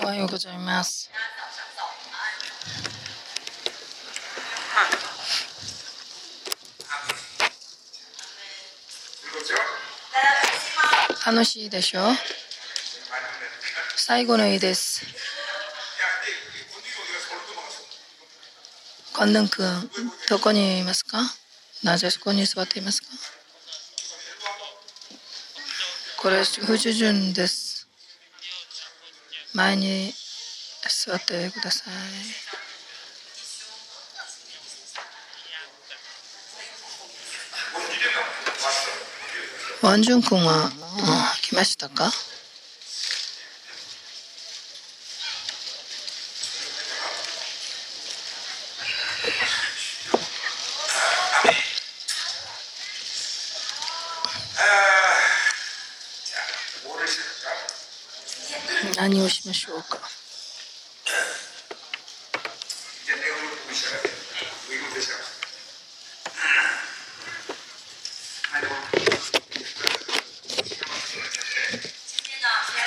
おはようございます。楽しいでしょ？最後の日です。コンヌン君、どこにいますか？なぜそこに座っていますか？これ、不従順です。前に座ってください。ワンジュン君は、来ましたか何をしましょうか。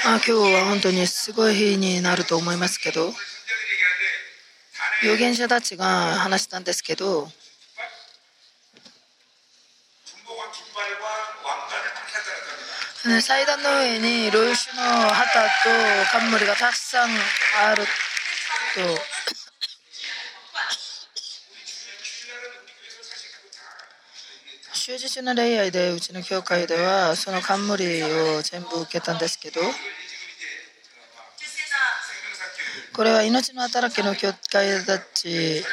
まあ、今日は本当にすごい日になると思いますけど預言者たちが話したんですけど祭壇の上にロイシュの旗と冠がたくさんあると。終日の礼拝でうちの教会ではその冠を全部受けたんですけどこれは命の働きの教会たち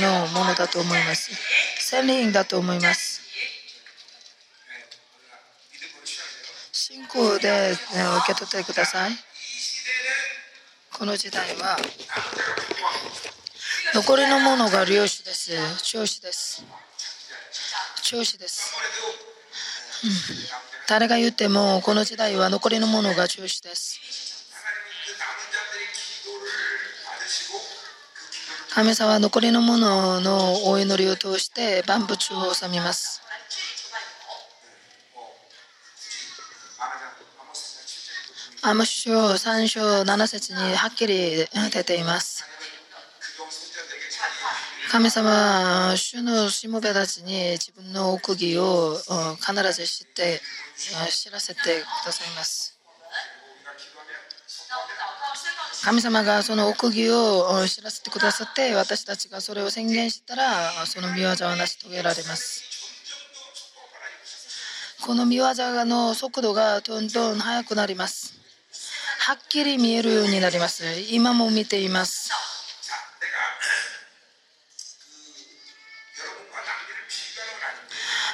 のものだと思います。戦輪だと思います。個で、ね、受け取ってください。この時代は残りのものがです。子です。子です、うん、誰が言ってもこの時代は残りのものが子です。神様は残りのもののお祈りを通して万物を治みます。アモ書三章七節にはっきり出ています。神様は主のしもべたちに自分の奥義を必ず知って知らせてくださいます神様がその奥義を知らせてくださって私たちがそれを宣言したらその御業は成し遂げられますこの御業の速度がどんどん速くなりますはっきり見えるようになります。今も見ています。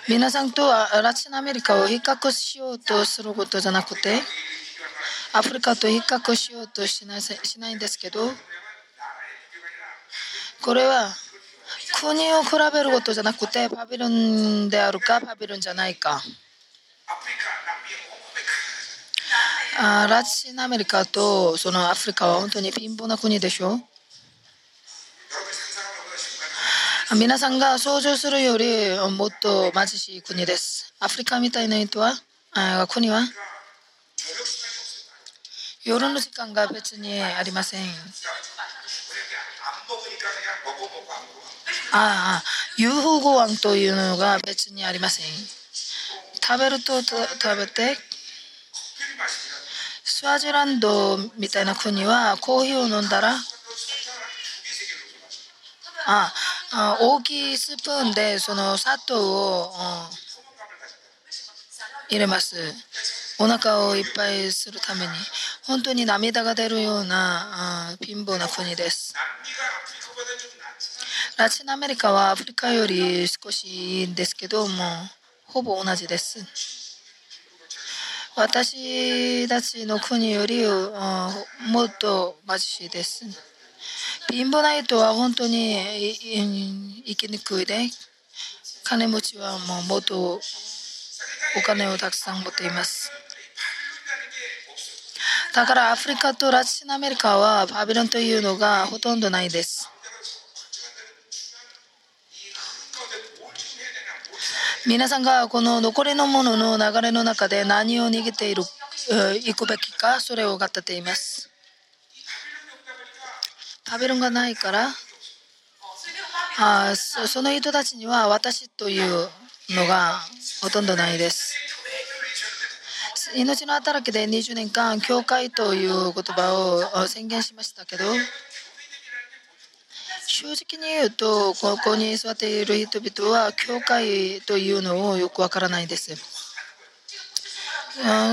皆さんとはラチンアメリカを比較しようとすることじゃなくてアフリカと比較しようとしないしないんですけどこれは国を比べることじゃなくてパビロンであるかパビロンじゃないか。あラチンアメリカとそのアフリカは本当に貧乏な国でしょ？皆さんが想像するよりもっと貧しい国です。アフリカみたいな人は？あ国は？夜の時間が別にありません。ああ、UFO ご飯というのが別にありません。食べると食べて。スワジランドみたいな国はコーヒーを飲んだらああ大きいスプーンでその砂糖を、入れます。お腹をいっぱいするために。本当に涙が出るような貧乏な国です。ラチンアメリカはアフリカより少しいいんですけどもほぼ同じです。私たちの国よりもっと貧しいです。貧乏な人は本当に生きにくいで、金持ちはもうもっとお金をたくさん持っています。だからアフリカとラチンアメリカはバビロンというのがほとんどないです。皆さんがこの残りのものの流れの中で何を逃げている行くべきかそれを語っています。食べるがないからあその人たちには私というのがほとんどないです。命の働きで20年間教会という言葉を宣言しましたけど正直に言うとここに座っている人々は教会というのをよくわからないです。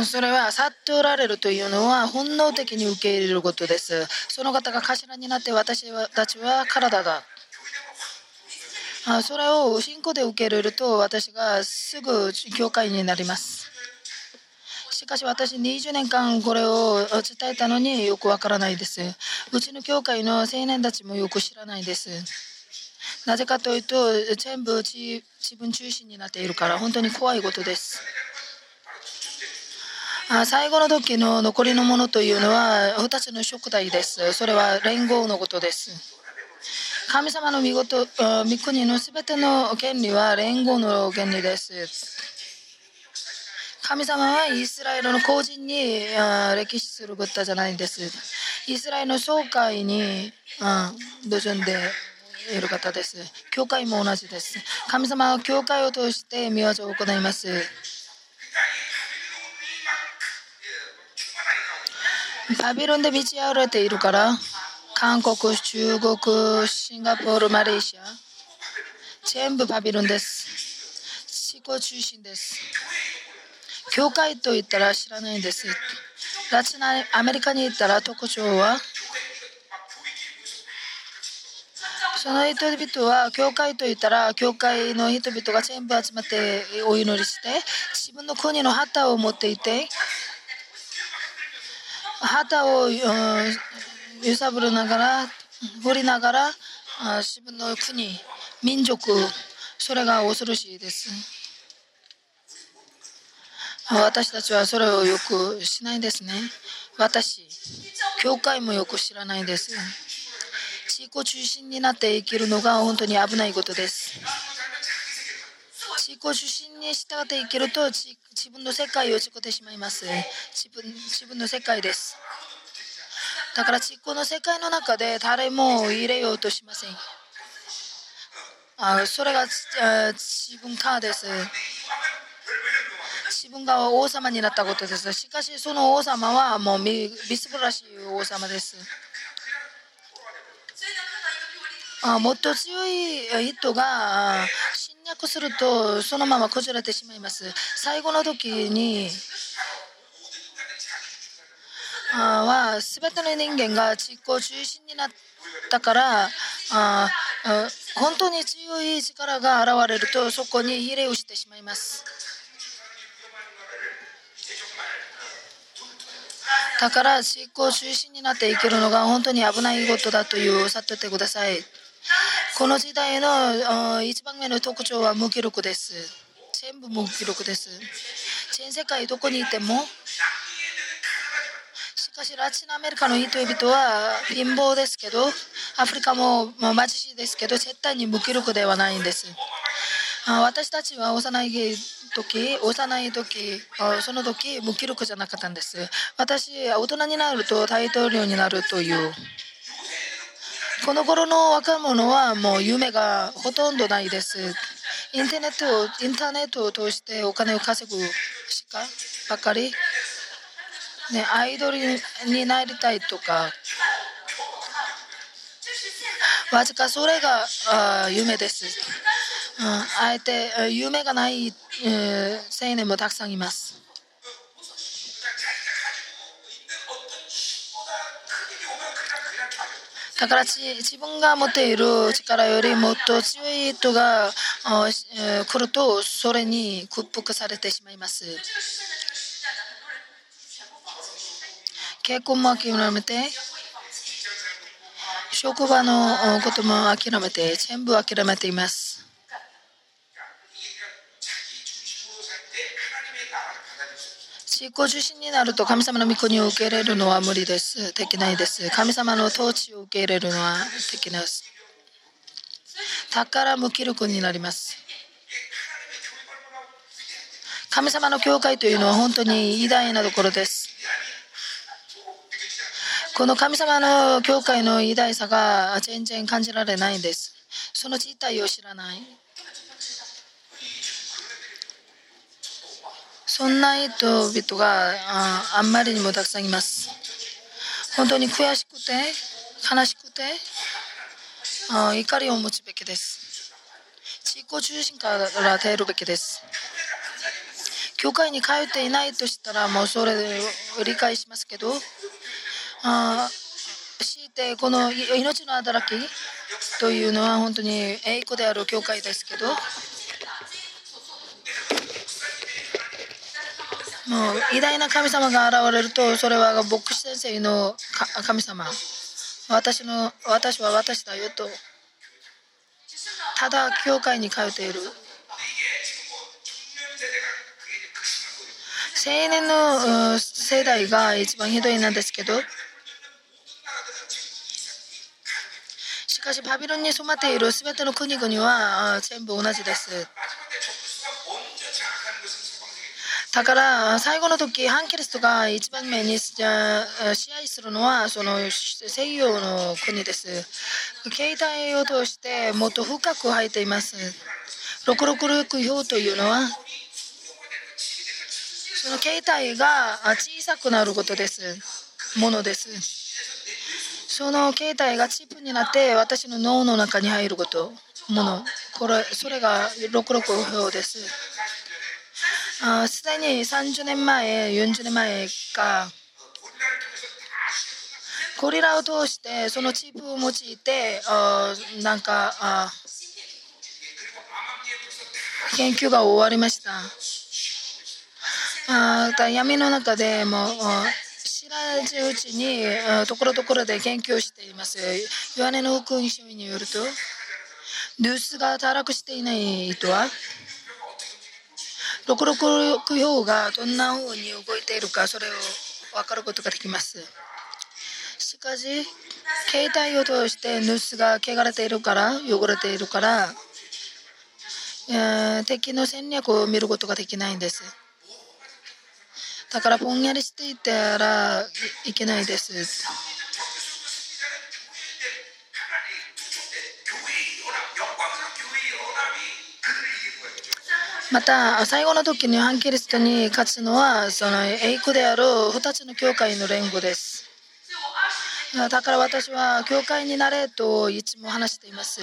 それは去っておられるというのは本能的に受け入れることです。その方が頭になって私たちは体だそれを信仰で受け入れると私がすぐ教会になります。しかし私20年間これを伝えたのによくわからないです。うちの教会の青年たちもよく知らないです。なぜかというと全部自分中心になっているから本当に怖いことです。最後の時の残りのものというのは2つの食材です。それは連合のことです。神様の御事御国のすべての権利は連合の権利です。神様はイスラエルの個人に歴史することじゃないんです。イスラエルの総会に土壌んでいる方です。教会も同じです。神様は教会を通して見業を行います。バビロンで満ち溢れているから、韓国、中国、シンガポール、マレーシア、全部バビロンです。思考中心です。教会と言ったら知らないです。ラチナアメリカに行ったら特徴はその人々は教会と言ったら教会の人々が全部集まってお祈りして自分の国の旗を持っていて旗を揺さぶりながら振りながら自分の国民族それが恐ろしいです。私たちはそれをよくしないですね。私、教会もよく知らないです。自己中心になって生きるのが本当に危ないことです。自己中心に従って生きると自分の世界を作ってしまいます。自分自分の世界です。だから自己の世界の中で誰も入れようとしません。あそれが自分かです。自分が王様になったことです。しかし、その王様はもうみすぼらしい王様です。あもっと強い人が侵略するとそのまま崩れてしまいます。最後の時にあは全ての人間が実行中心になったからあ本当に強い力が現れるとそこに比例をしてしまいます。だから実行中心になって生きるのが本当に危ないことだという悟ってください。この時代の一番目の特徴は無記録です。全部無記録です。全世界どこにいてもしかしラチンアメリカの人々は貧乏ですけどアフリカも貧しいですけど絶対に無記録ではないんです。私たちは幼い時幼い時その時無記録じゃなかったんです。私大人になると大統領になるという。この頃の若者はもう夢がほとんどないです。インターネットをインターネットを通してお金を稼ぐしかばかり、ね、アイドルになりたいとか。わずかそれが夢です、あえて夢がない、えー、青年もたくさんいます。だから自分が持っている力よりもっと強い人が来るとそれに屈服されてしまいます。結婚も諦めて職場のことも諦めて全部諦めています。自己中心になると神様の御国を受け入れるのは無理です。できないです。神様の統治を受け入れるのはできないです。だから無気力になります。神様の教会というのは本当に偉大なところです。この神様の教会の偉大さが全然感じられないんです。その実態を知らない。そんな人々がああんまりにもたくさんいます。本当に悔しくて、悲しくて、あ怒りを持つべきです。自己中心から出るべきです。教会に通っていないとしたら、もうそれで理解しますけど、あ強いてこの命の働きというのは本当に栄光である教会ですけど、もう偉大な神様が現れるとそれは牧師先生の神様。私の私は私だよと。ただ教会に通っている。青年の世代が一番ひどいなんですけど。しかしバビロンに染まっている全ての国々は全部同じです。だから最後の時反キリストが一番目にじゃあ支配するのはその西洋の国です。携帯を通してもっと深く入っています。666票というのはその携帯が小さくなることです。ものです。その携帯がチップになって私の脳の中に入ること。もの。これそれが66票です。あすでに30年前、40年前か、ゴリラを通して、そのチップを用いて、あなんかあ研究が終わりました。あだ闇の中でも知らずうちにところどころで研究しています。ヨハネの福音書によると、ルースが堕落していない人は、666票がどんな風に動いているかそれを分かることができますしかし携帯を通してヌスが汚れているから汚れているから、え敵の戦略を見ることができないんですだからぼんやりしていたらいけないです。また最後の時に反キリストに勝つのはその栄光である2つの教会の連合です。だから私は教会になれといつも話しています。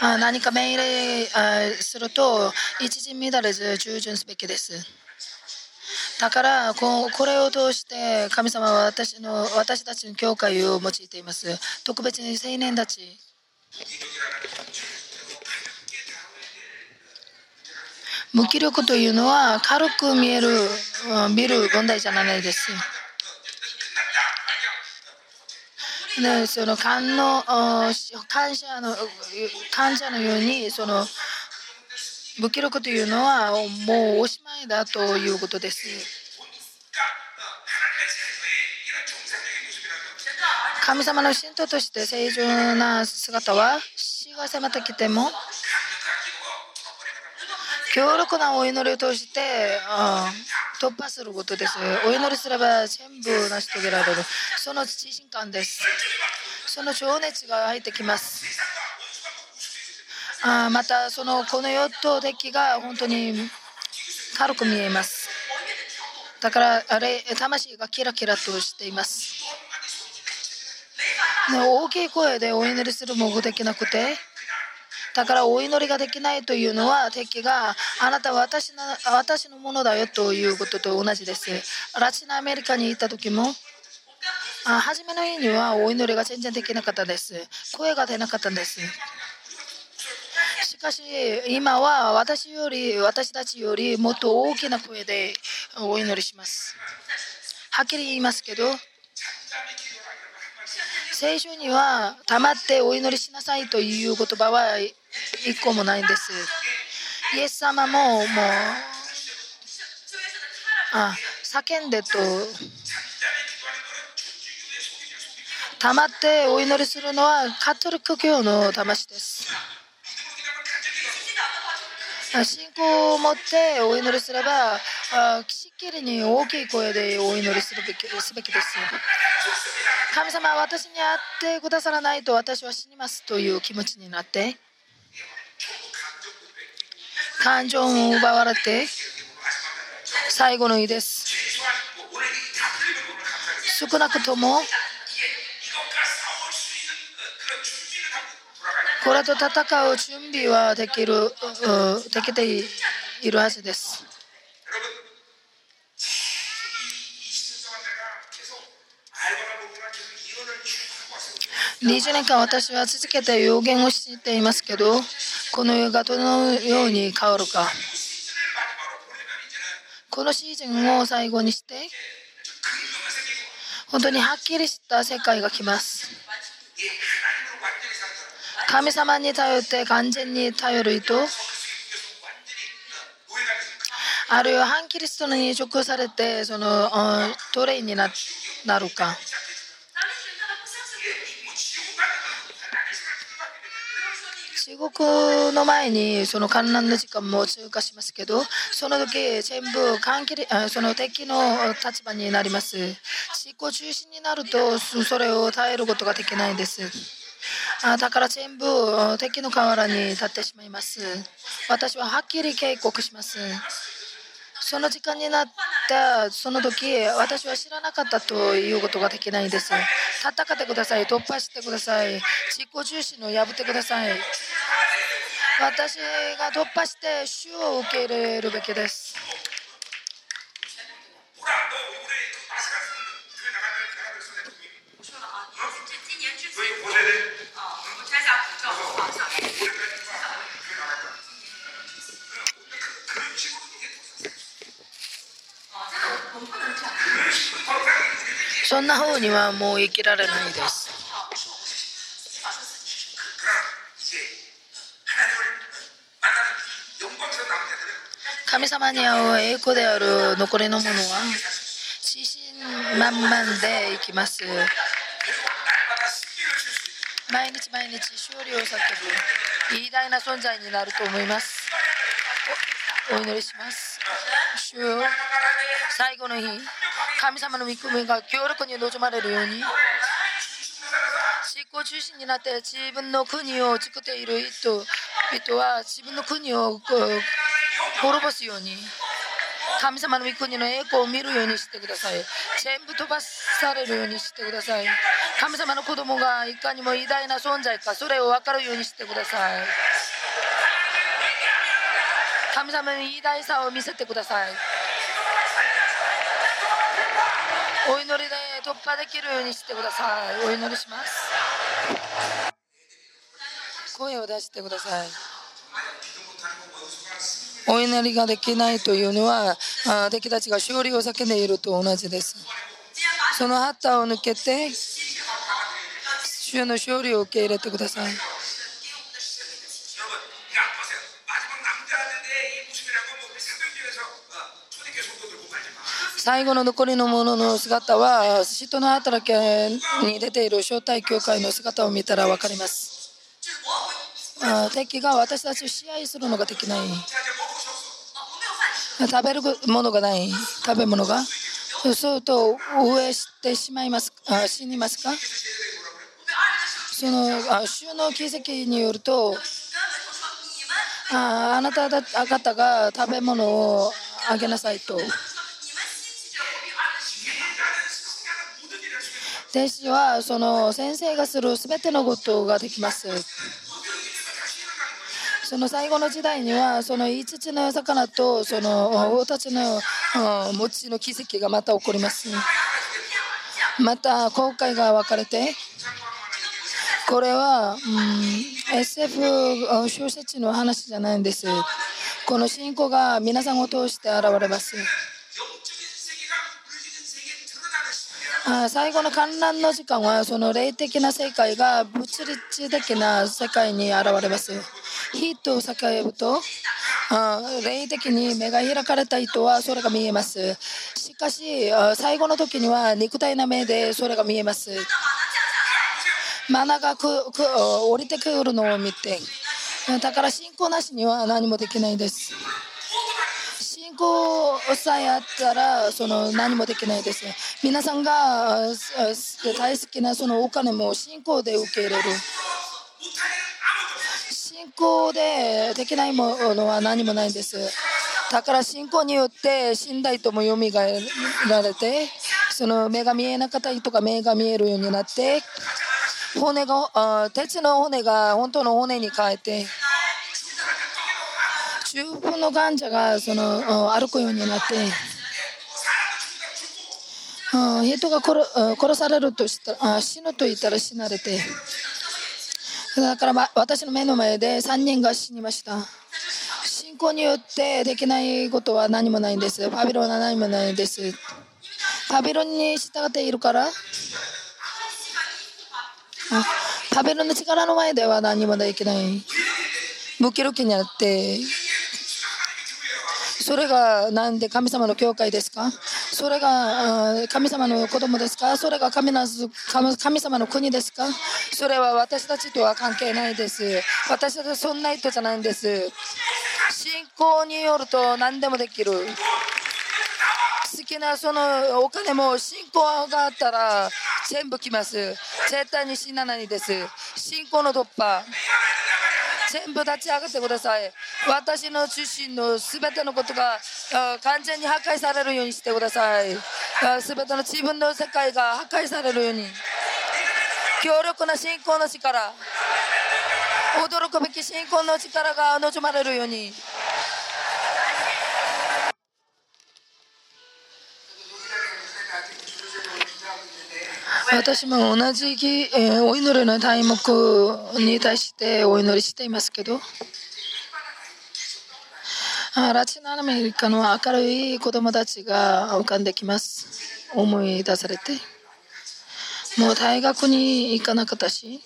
あ何か命令あすると一時乱れず従順すべきです。だからここれを通して神様は私の私たちの教会を用いています。特別に青年たち。無気力というのは軽く見える見る問題じゃないです。でその感の感謝の感謝のようにその無記録というのはもうおしまいだということです。神様の信徒として正常な姿は死が迫ってきても強力なお祈りを通して、うん、突破することです。お祈りすれば全部成し遂げられる。その自信感です。その情熱が入ってきます。あまたそのこの世と敵が本当に軽く見えます。だからあれ魂がキラキラとしています。ね大きい声でお祈りするもできなくてだからお祈りができないというのは敵があなたは私の私のものだよということと同じです。ラチンアメリカに行った時もあ初めの日にはお祈りが全然できなかったです。声が出なかったんです。しかし今は私より私たちよりもっと大きな声でお祈りします。はっきり言いますけど聖書には黙ってお祈りしなさいという言葉は一個もないんです。イエス様ももうあ叫んでと黙ってお祈りするのはカトリック教の魂です。信仰を持ってお祈りすればしっきりに大きい声でお祈りするべきすべきです。神様は私に会ってくださらないと私は死にますという気持ちになって感情を奪われて最後の日です。少なくともこれと戦う準備はできるできているはずです。20年間私は続けて予言をしていますけどこの世がどのように変わるかこのシーズンを最後にして本当にはっきりした世界が来ます。神様に頼って完全に頼る人あるいは反キリストに直されてその奴隷になるか地獄の前にその観覧の時間も通過しますけどその時全部その敵の立場になります執行中心になるとそれを耐えることができないですあだから全部敵の河原に立ってしまいます。私ははっきり警告します。その時間になったその時私は知らなかったということができないんです。戦ってください。突破してください。実行重視の破ってください。私が突破して主を受け入れるべきです。そんな方にはもう生きられないです。神様に会う栄光である残りのものは自信満々でいきます。毎日毎日勝利を叫ぶ偉大な存在になると思います。お祈りします。主最後の日。神様の御組が強力に望まれるように、執行中心になって自分の国を作っている人人は自分の国を滅ぼすように、神様の御国の栄光を見るようにしてください。全部飛ばされるようにしてください。神様の子供がいかにも偉大な存在か、それを分かるようにしてください。神様の偉大さを見せてください。お祈りで突破できるようにしてください。お祈りします。声を出してください。お祈りができないというのは敵たちが勝利を叫んでいると同じです。その旗を抜けて主の勝利を受け入れてください。最後の残りのものの姿は人の働きに出ている招待教会の姿を見たら分かります。敵が私たちを支配するのができない。食べるものがない。食べ物が？そうすると飢えしてしまいます。あ死にますか？そのあ収の奇跡によるとああなた方が食べ物をあげなさいと。弟子はその先生がする全てのことができます。その最後の時代にはその5つの魚とその王たちの餅の奇跡がまた起こります。また後悔が分かれてこれは、うん、SF 小説の話じゃないんです。この信仰が皆さんを通して現れます。最後の観覧の時間はその霊的な世界が物理的な世界に現れます。火と叫ぶと霊的に目が開かれた人はそれが見えます。しかし最後の時には肉体な目でそれが見えます。マナがくく降りてくるのを見てだから信仰なしには何もできないです。信仰さえあったらその何もできないです。皆さんが大好きなそのお金も信仰で受け入れる。信仰でできないものは何もないんです。だから信仰によって信頼とも蘇られてその目が見えなかった人が目が見えるようになって骨が鉄の骨が本当の骨に変えて中風の患者がその歩くようになって、人が殺殺されるとしたら死ぬと言ったら死なれてだから、私の目の前で3人が死にました。信仰によってできないことは何もないんです。パビロンは何もないんです。パビロンに従っているからパビロンの力の前では何もできない。無気力になってそれがなんで神様の教会ですか？それが神様の子供ですか？それが神な神様の国ですか？それは私たちとは関係ないです。私たちはそんな人じゃないんです。信仰によると何でもできる。好きなそのお金も信仰があったら全部来ます。絶対に死なないです。信仰の突破。全部立ち上がってください。私の出身の全てのことが完全に破壊されるようにしてください。全ての自分の世界が破壊されるように。強力な信仰の力。驚くべき信仰の力が望まれるように。私も同じ、えーお祈りの題目に対してお祈りしていますけどラチンアメリカの明るい子供たちが浮かんできます。思い出されて。もう大学に行かなかったし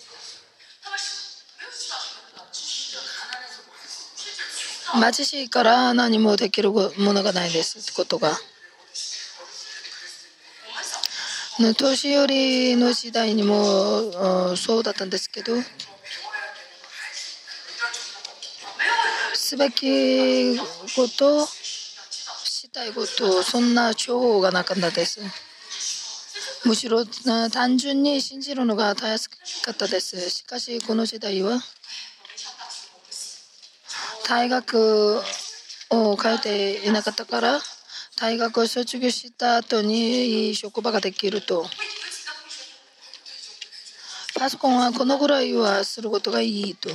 貧しいから何もできるものがないです。ってことがね年寄りの時代にもそうだったんですけどすべきことしたいことそんな情報がなかったです。むしろ単純に信じるのが大切かったです。しかしこの時代は大学を通っていなかったから大学を卒業した後にいい職場ができると。パソコンはこのぐらいはすることがいいと。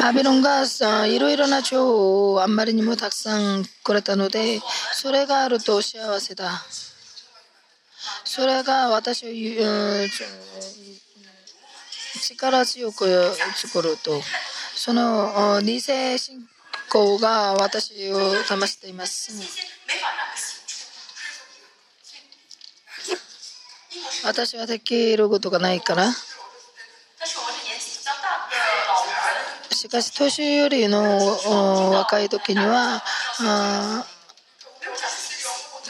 バビロンがいろいろな情報をあんまりにもたくさんくれたのでそれがあると幸せだ。それが私をうん力強く作ると。その理性信仰が私を騙しています。私はできることがないから，しかし年寄りの若い時にはあ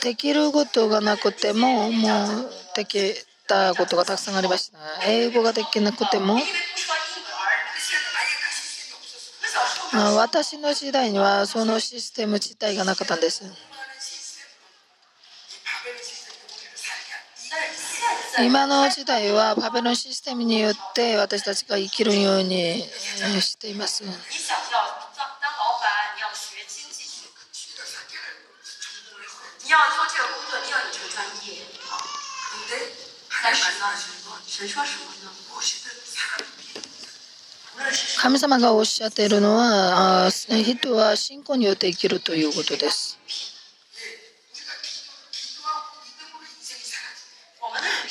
できることがなくてももうできたことがたくさんありました英語ができなくても私の時代にはそのシステム自体がなかったんです。今の時代はパベロンシステムによって私たちが生きるようにしています。神様がおっしゃっているのは人は信仰によって生きるということです。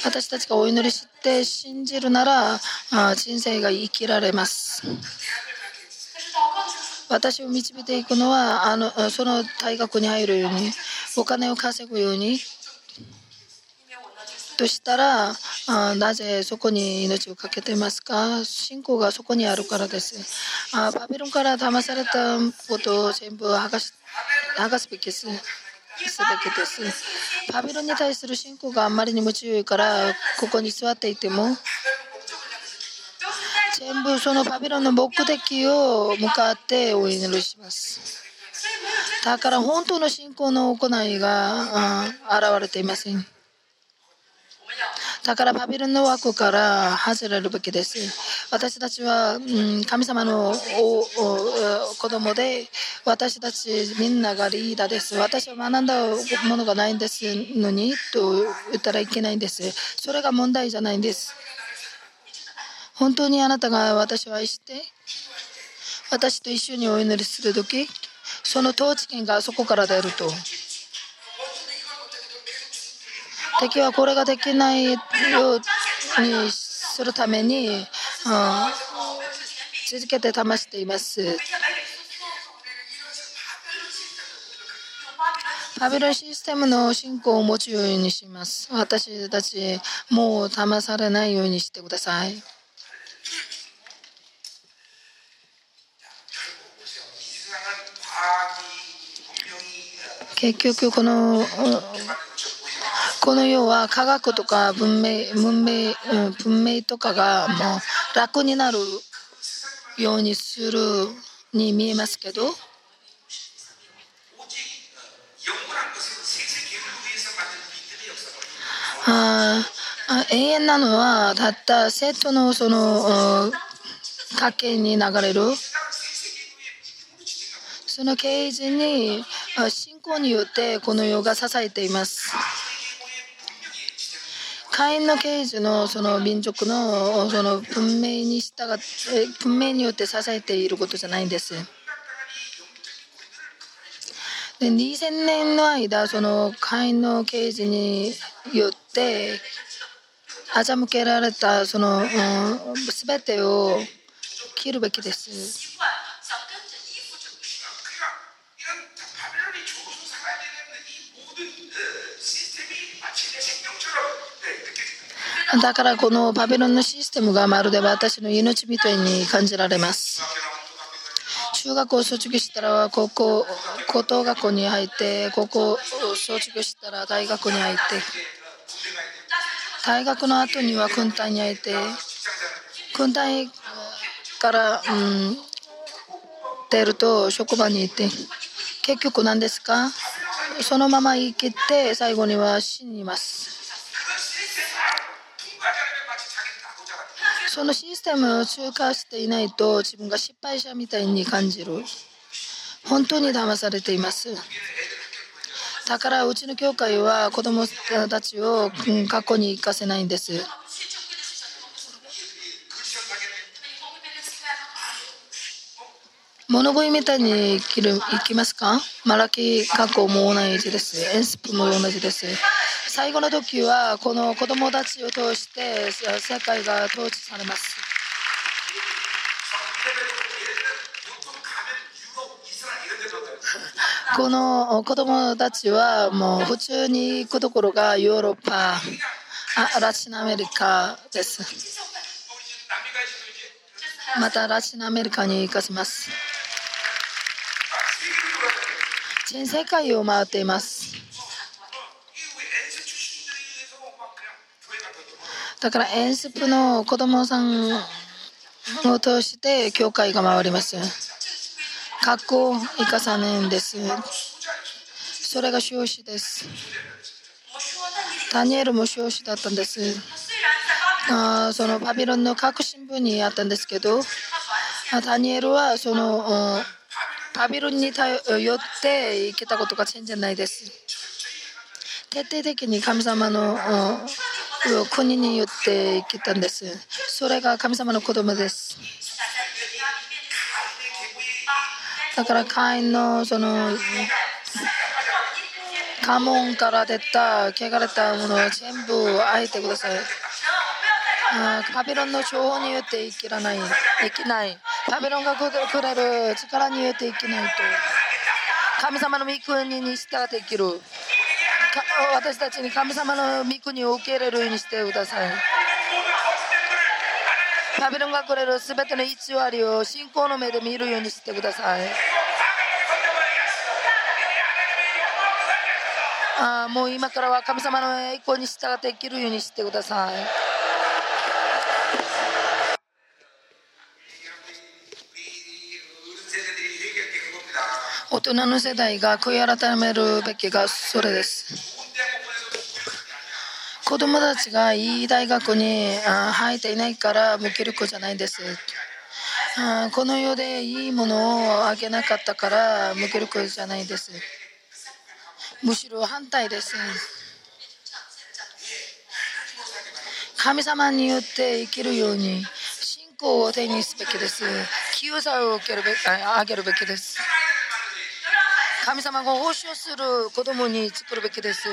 私たちがお祈りして信じるなら人生が生きられます。私を導いていくのはあのその大学に入るようにお金を稼ぐようにとしたらあなぜそこに命を懸けてますか？信仰がそこにあるからです。あバビロンから騙されたことを全部剥がし剥がすべきです。すべきです。バビロンに対する信仰があんまりにも強いからここに座っていても全部そのバビロンの目的を向かってお祈りします。だから本当の信仰の行いが現れていません。だからバビロンの枠から外れるべきです。私たちは、うん、神様のおお子供で、私たちみんながリーダーです。私は学んだものがないんですのにと言ったらいけないんです。それが問題じゃないんです。本当にあなたが私を愛して、私と一緒にお祈りするとき、その統治権がそこから出ると。敵はこれができないようにするために、うん、続けて試しています。バビロンシステムの信仰を持つようにします。私たち、もう騙されないようにしてください。結局このこの世は科学とか文明文明文明とかがもう楽になるようにするに見えますけどあ永遠なのはたった生徒のその家計に流れるその経営陣に信仰によってこの世が支えています。会員の啓示のその民族のその文明に従って文明によって支えていることじゃないんです。で2000年の間その会員の啓示によって欺けられたその、うん、全てを切るべきです。だからこのバビロンのシステムがまるで私の命みたいに感じられます。中学を卒業したら高校高等学校に入って高校を卒業したら大学に入って大学の後には軍隊に入って軍隊から、うん、出ると職場に行って結局何ですか？そのまま生きて最後には死にます。そのシステムを通過していないと自分が失敗者みたいに感じる本当に騙されていますだからうちの教会は子供たちをうん学校に行かせないんです物乞いみたいに生きる生きますか？マラキ学校も同じです。エンスプも同じです。最後の時はこの子供たちを通して世界が統治されます。この子供たちはもう普通に行くところがヨーロッパあラチンアメリカです。またラチンアメリカに行かせます。全世界を回っています。だからエンスプの子供さんを通して教会が回ります。学校行かさないんです。それが少子です。ダニエルも少子だったんです。あそのバビロンの核心部にあったんですけど、ダニエルはそのうんバビロンに頼って生きたことが全然ないです。徹底的に神様の国によって生きたんです。それが神様の子供です。だから会員のその家紋から出た汚れたものを全部あえてください。あバビロンの情報によって生きらない、生きない。バビロンがくれる力によって生きないと。神様の御国に従って生きる。か私たちに神様の御国を受け入れるようにしてください。バビロンがくれる全ての偽りを信仰の目で見るようにしてください。あもう今からは神様の栄光に従って生きるようにしてください。大人の世代が悔い改めるべきがそれです。子供たちがいい大学に入っていないから無気力じゃないです。この世でいいものをあげなかったから無気力じゃないです。むしろ反対です。神様によって生きるように信仰を手にすべきです。清さを受けるべあげるべきです。神様が奉仕をする子供に作るべきです。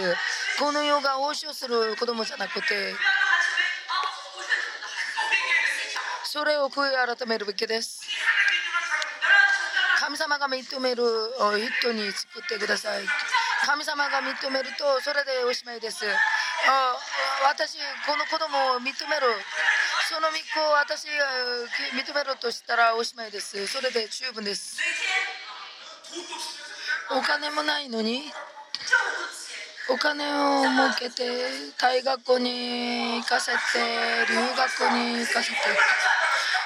この世が奉仕をする子供じゃなくて、それを悔い改めるべきです。神様が認める人に作ってください。神様が認めるとそれでおしまいです。あ私、この子供を認める。その御子を私が認めるとしたらおしまいです。それで十分です。お金もないのに？お金を儲けて大学に行かせて留学に行かせて。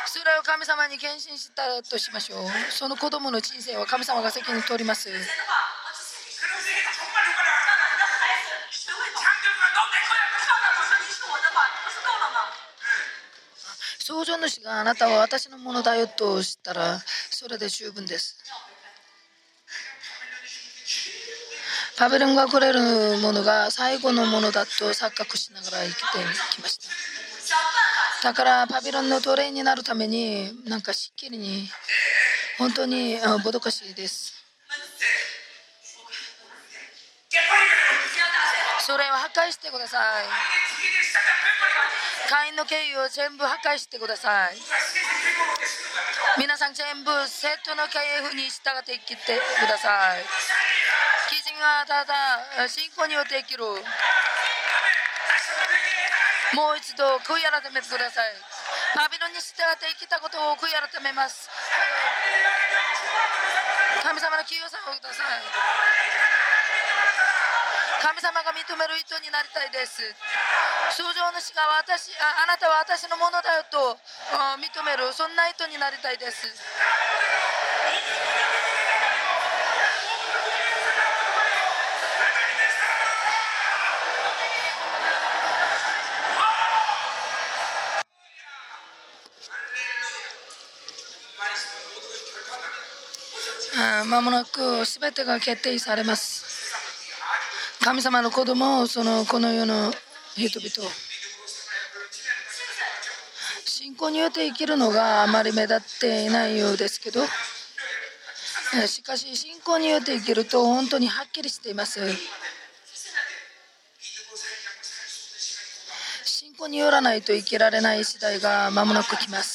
それを神様に献身したとしましょう。その子供の人生は神様が責任取ります。創造主があなたは私のものだよとしたらそれで十分です。パビロンがくれるものが最後のものだと錯覚しながら生きてきました。だからパビロンの奴隷になるためになんかしっきりに本当にもどかしいです。それを破壊してください。会員の経由を全部破壊してください。皆さん全部生徒の経由に従って生きてください。基人がただ信仰によって生きるもう一度悔い改めてくださいバビロンに従って生きたことを悔い改めます神様の清さをください神様が認める人になりたいです創造主が私ああなたは私のものだよと認めるそんな人になりたいですまもなく全てが決定されます。神様の子供をそのこの世の人々信仰によって生きるのがあまり目立っていないようですけど。えしかし信仰によって生きると本当にはっきりしています。信仰によらないと生きられない時代が間もなく来ます。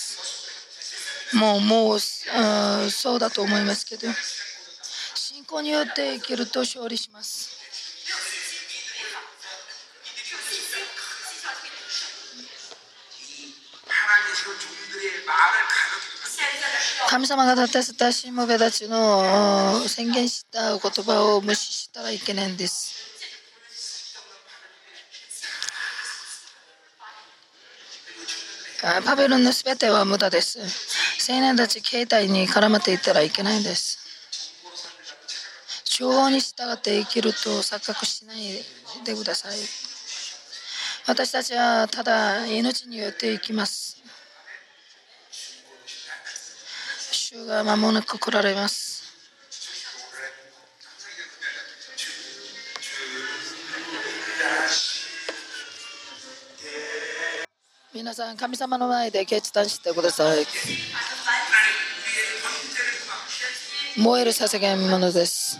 もうもうそうだと思いますけど信仰によって生きると勝利します。神様が立たせたしもべたちの宣言した言葉を無視したらいけないんです。パベンのすべては無駄です。青年たち携帯に絡まっていったらいけないんです中央に従って生きると錯覚しないでください私たちはただ命によって生きます主が間もなく来られます。皆さん、神様の前で決断してください。燃える捧げ物です。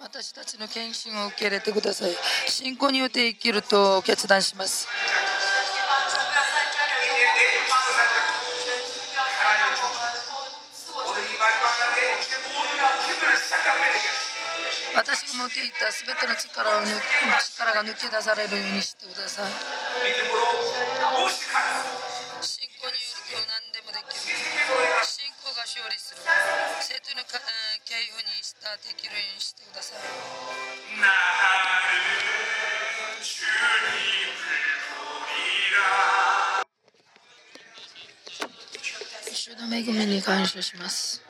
私たちの献身を受け入れてください。信仰によって生きると決断します。私が持っていた全ての力を抜力が抜け出されるようにしてください。信仰による今日何でもできる。信仰が勝利する。生徒の経由にしたできるようにしてください。主の恵みに感謝します。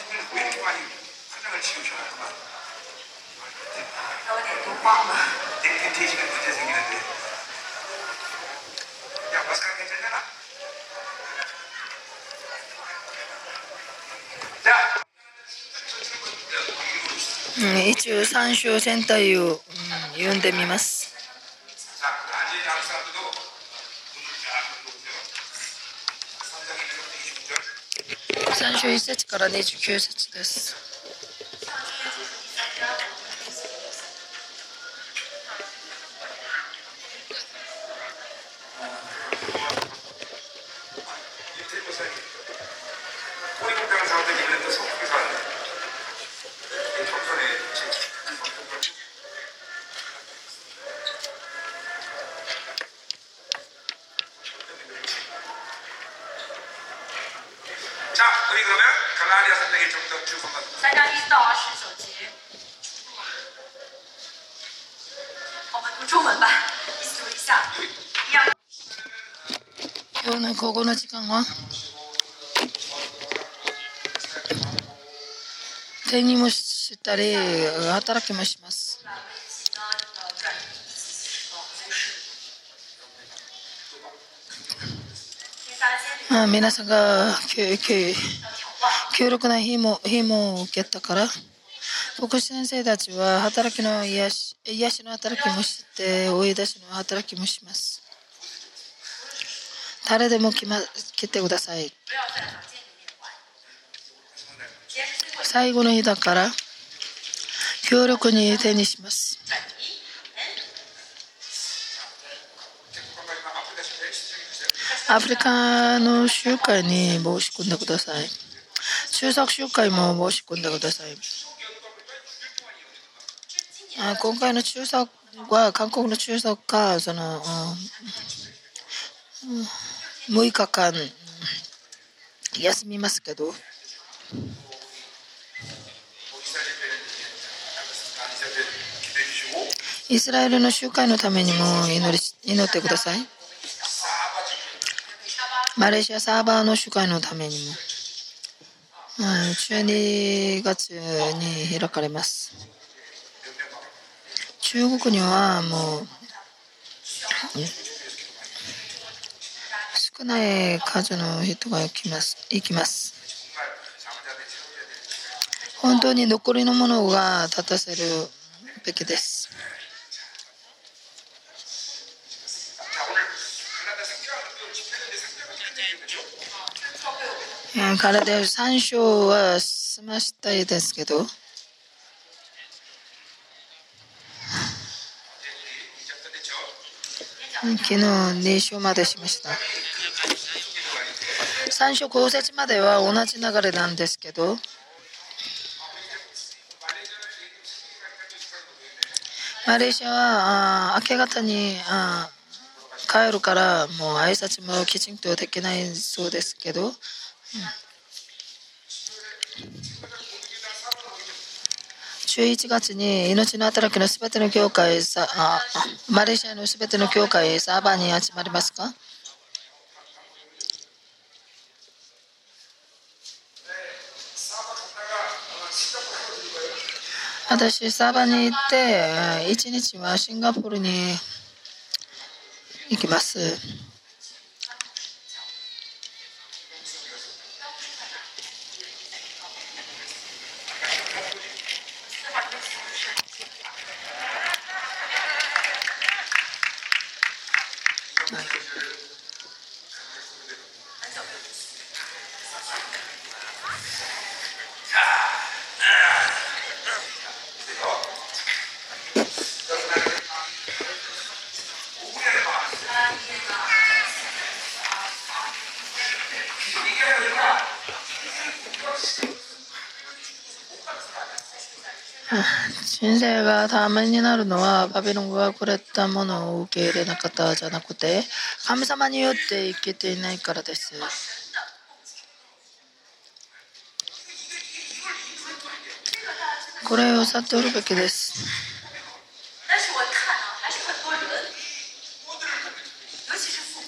他那个气球？有点多。天天气。一応参照戦隊を、うん、読んでみます。21節から29節です。もしたり働きもします。あ、皆さんが，強力な日も日も受けたから牧師先生たちは働きの癒し癒しの働きもして追い出しの働きもします誰でも来,、ま、来てください。最後の日だから強力に手にします。アフリカの集会に申し込んでください。中作集会も申し込んでください。あ今回の中作は韓国の中作かその、うん、6日間休みますけど。イスラエルの集会のためにも祈り祈ってください。マレーシアサーバーの集会のためにも、はい、12月に開かれます。中国にはもう少ない数の人が来ます。行きます。本当に残りのものが立たせるべきです。ん、体を三章は済ましたいですけど、昨日2章までしました。3章後節までは同じ流れなんですけど、マレーシアは明け方に帰るからもう挨拶もきちんとできないそうですけど。11月に命の働きのすべての教会さあマレーシアのすべての教会サーバーに集まりますか？私サーバーに行って1日はシンガポールに行きます。神聖がダメになるのはバビロンがくれたものを受け入れなかったじゃなくて神様によって生きていないからです。これを悟るべきです。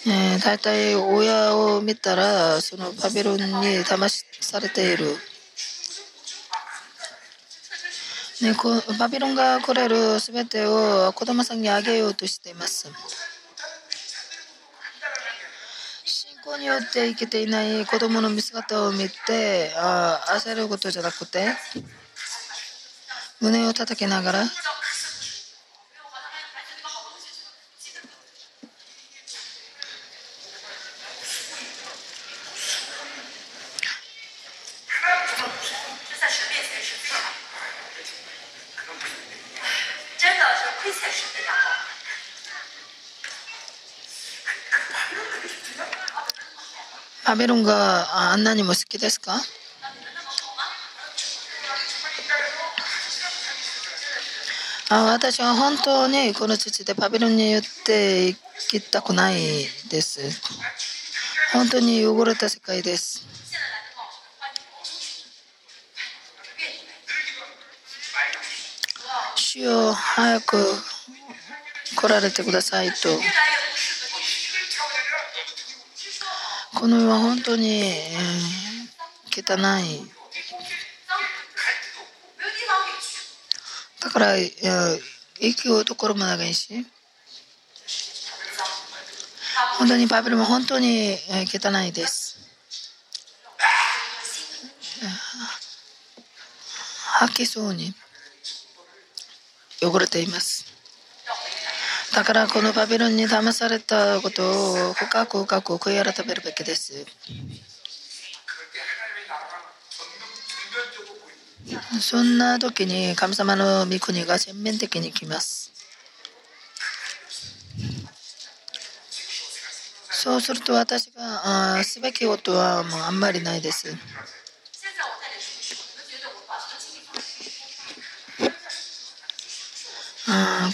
えー大体親を見たらそのバビロンに騙しされている、ね、こバビロンが来れる全てを子供さんにあげようとしています信仰によって生きていない子供の見姿を見てあ焦ることじゃなくて胸を叩きながら不知道可是没有把他们孩子那个好东西记得。这在神面前是非常，真的是亏欠神的仰望。バビロンがあんなにも好きですか？あ私は本当にこの土でバビロンによって生きたくないです。本当に汚れた世界です。主よ早く来られてくださいと。この世は本当に、えー汚い。だから、生きるところもないし、本当にバビロンは本当にえー汚いです。吐きそうに汚れています。だからこのバビロンに騙されたことを深く深く悔い改めるべきです。そんな時に神様の御国が全面的に来ます。そうすると私がすべきことはもうあんまりないです。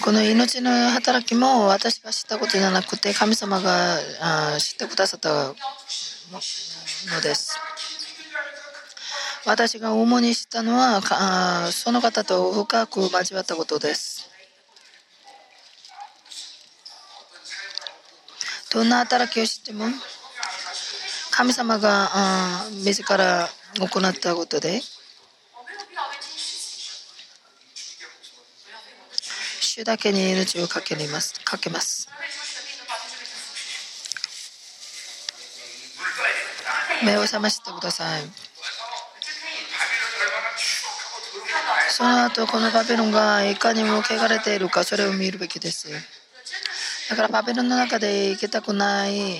この命の働きも私が知ったことじゃなくて神様があ知ってくださったのです。私が主に知ったのはあその方と深く交わったことです。どんな働きをしても神様があ自ら行ったことで我没有必要为这些事情生气。我要为我的主だけに命をかけます。かけます。目を覚ましてください。その後このバビロンがいかにも汚れているかそれを見るべきです。だからバビロンの中で行けたくない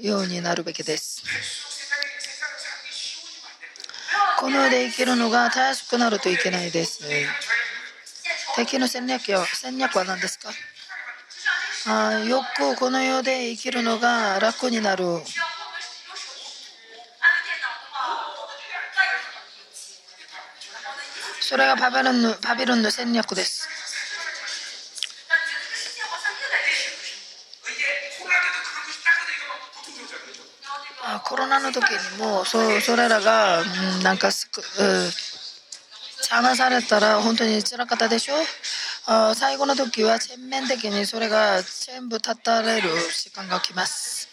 ようになるべきです。この世で生きるのがたやすくなるといけないです。永久の戦略よ戦略は何ですか？あよくこの世で生きるのが楽になる。それがバビロンのバビロンの戦略です。あコロナの時にもそそれらが、うん、なんかすく、うん話されたら本当に辛かったでしょ？最後の時は全面的にそれが全部断たれる時間が来ます。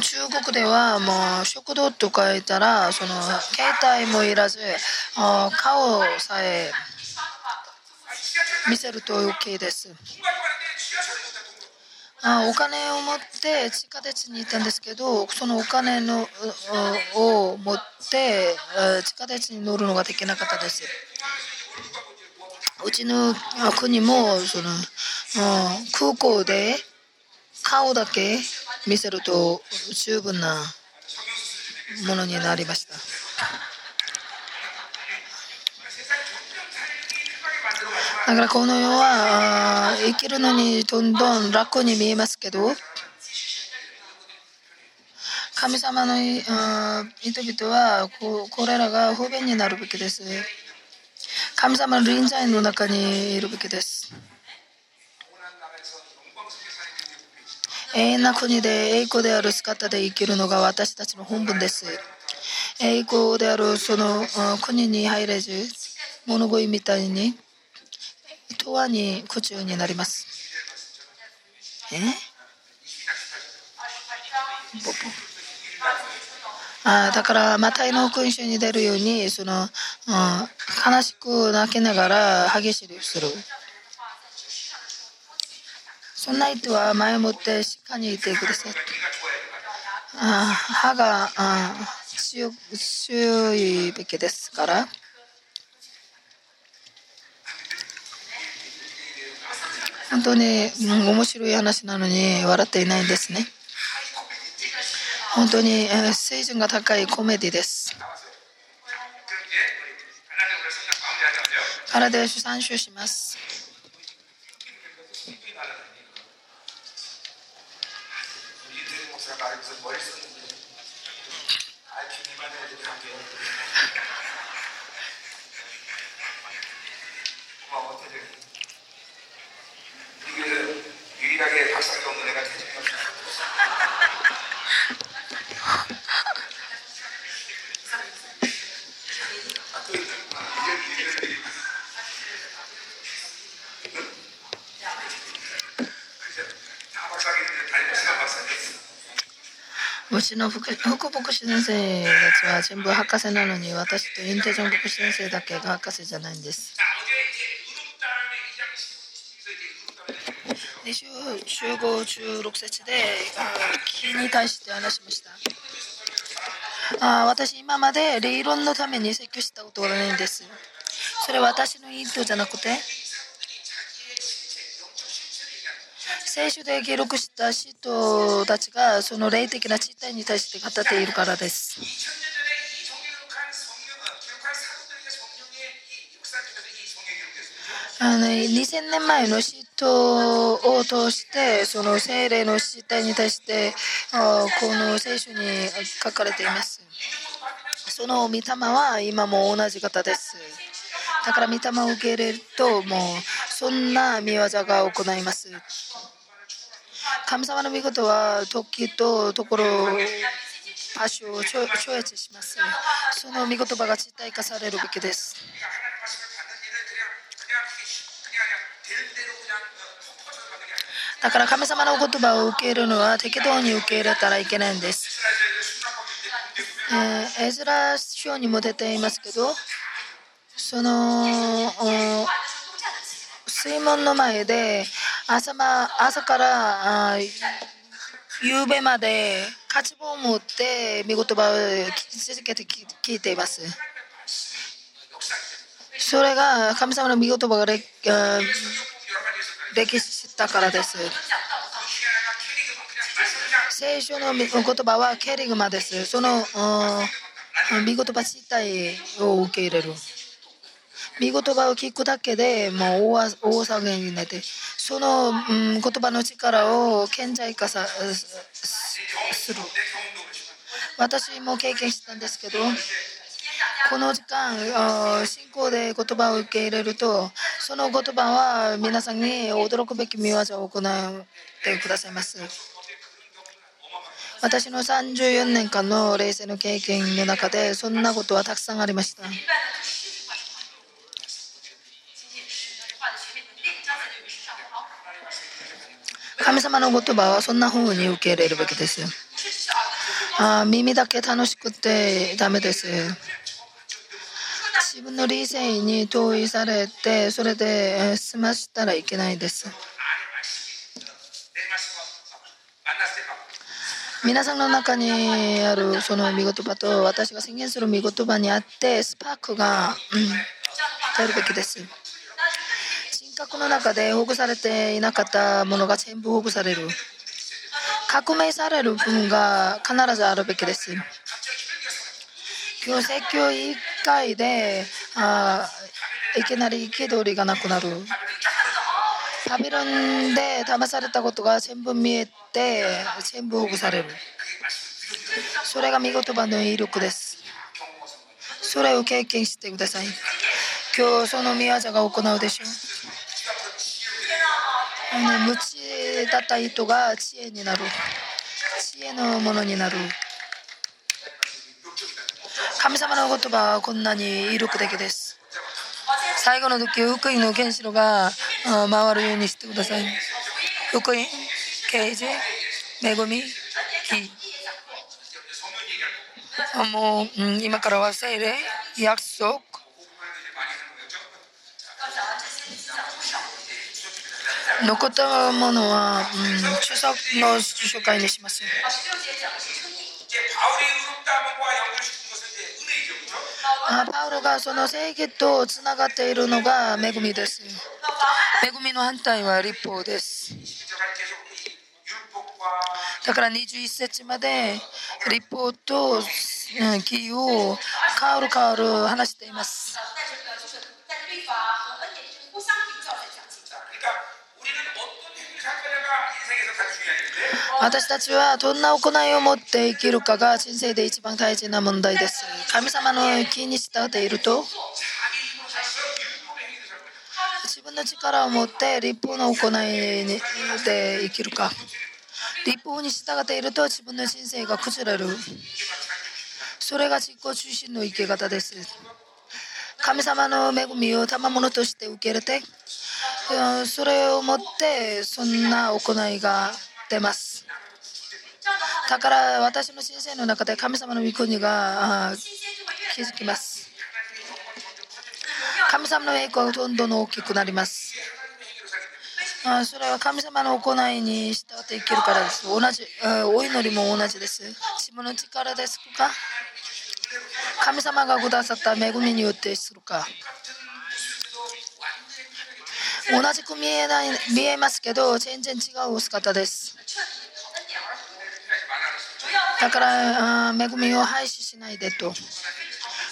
中国ではもう食堂とかいたらその携帯もいらず顔さえ見せると余計です。あお金を持って地下鉄に行ったんですけどそのお金のを持って地下鉄に乗るのができなかったですうちの国もその空港で顔だけ見せると十分なものになりました。だからこの世は生きるのにどんどん楽に見えますけど神様の人々はこれらが不便になるべきです。神様の臨在の中にいるべきです。永遠な国で栄光である姿で生きるのが私たちの本分です。栄光であるその国に入れず物乞いみたいに永遠に苦中になります。あだからマタイの君主に出るようにその、うん、悲しく泣きながら激しくするそんな人は前もってしっかりいてくださいあ歯があ強いべきですから。本当にうん面白い話なのに笑っていないんですね。本当に水準が高いコメディです。体を主産集します。の福福牧師先生たちは全部博士なのに私とインテジョン牧師先生だけが博士じゃないんです。20、15、16節で気に対して話しました。あ私今まで理論のために説教したことがないんです。それは私の意図じゃなくて聖書で記録した人たちがその霊的な実態に対して語っているからです。あの2000年前の人を通してその精霊の実態に対してこの聖書に書かれています。その御霊は今も同じ方です。だから御霊を受け入れるともうそんな見業が行います。神様の御事は時とところ場所を超越します。その御言葉が実体化されるべきです。だから神様のお言葉を受けるのは適当に受け入れたらいけないんです。えー、エズラ書にも出ていますけど、その水門の前で朝,、ま、朝からあ夕べまで勝ち棒を持って見言葉を続けて聞いています。それが神様の見言葉が歴史したからです。聖書の言葉はケリグマです。その見言葉自体を受け入れる。見言葉を聞くだけでもう大大騒ぎになってその、うん、言葉の力を顕在化さする。私も経験したんですけどこの時間信仰で言葉を受け入れるとその言葉は皆さんに驚くべき見業を行ってくださいます。私の34年間の冷静の経験の中でそんなことはたくさんありました。神様の言葉はそんな風に受け入れるべきですあ耳だけ楽しくてダメです。自分の理性に同意されてそれで済ましたらいけないです。皆さんの中にあるその見言葉と私が宣言する見言葉にあってスパークが、うん、出るべきです。過去の中で保護されていなかったものが全部保護される。革命される分が必ずあるべきです。今日説教委員会であいきなり憤りがなくなる。パビロンで騙されたことが全部見えて全部保護される。それが見事葉の威力です。それを経験してください。今日その宮座が行うでしょう。あの無知だった人が知恵になる。知恵のものになる。神様の言葉はこんなに威力的です。最後の時福井の原子炉が回るようにしてください。福井刑事、め恵み木。もう、今からは精霊約束。残ったものは、うん、中作の紹介にします。パウロがその正義とつながっているのが恵みです。恵みの反対は立法です。だから21節まで立法と義を変わる変わる話しています。私たちはどんな行いを持って生きるかが人生で一番大事な問題です。神様の気に従っていると自分の力を持って立法の行いで生きるか。立法に従っていると自分の人生が崩れる。それが実行中心の生き方です。神様の恵みを賜物として受け入れてそれをもってそんな行いが出ます，だから私の人生の中で神様の御国が気づきます。神様の栄光がどんどん大きくなりますそれは神様の行いに従って生きるからです。同じ、お祈りも同じです。自分の力ですか？神様がくださった恵みによってするか同じく見えない見えますけど全然違うお姿です。だから恵みを廃止しないでと。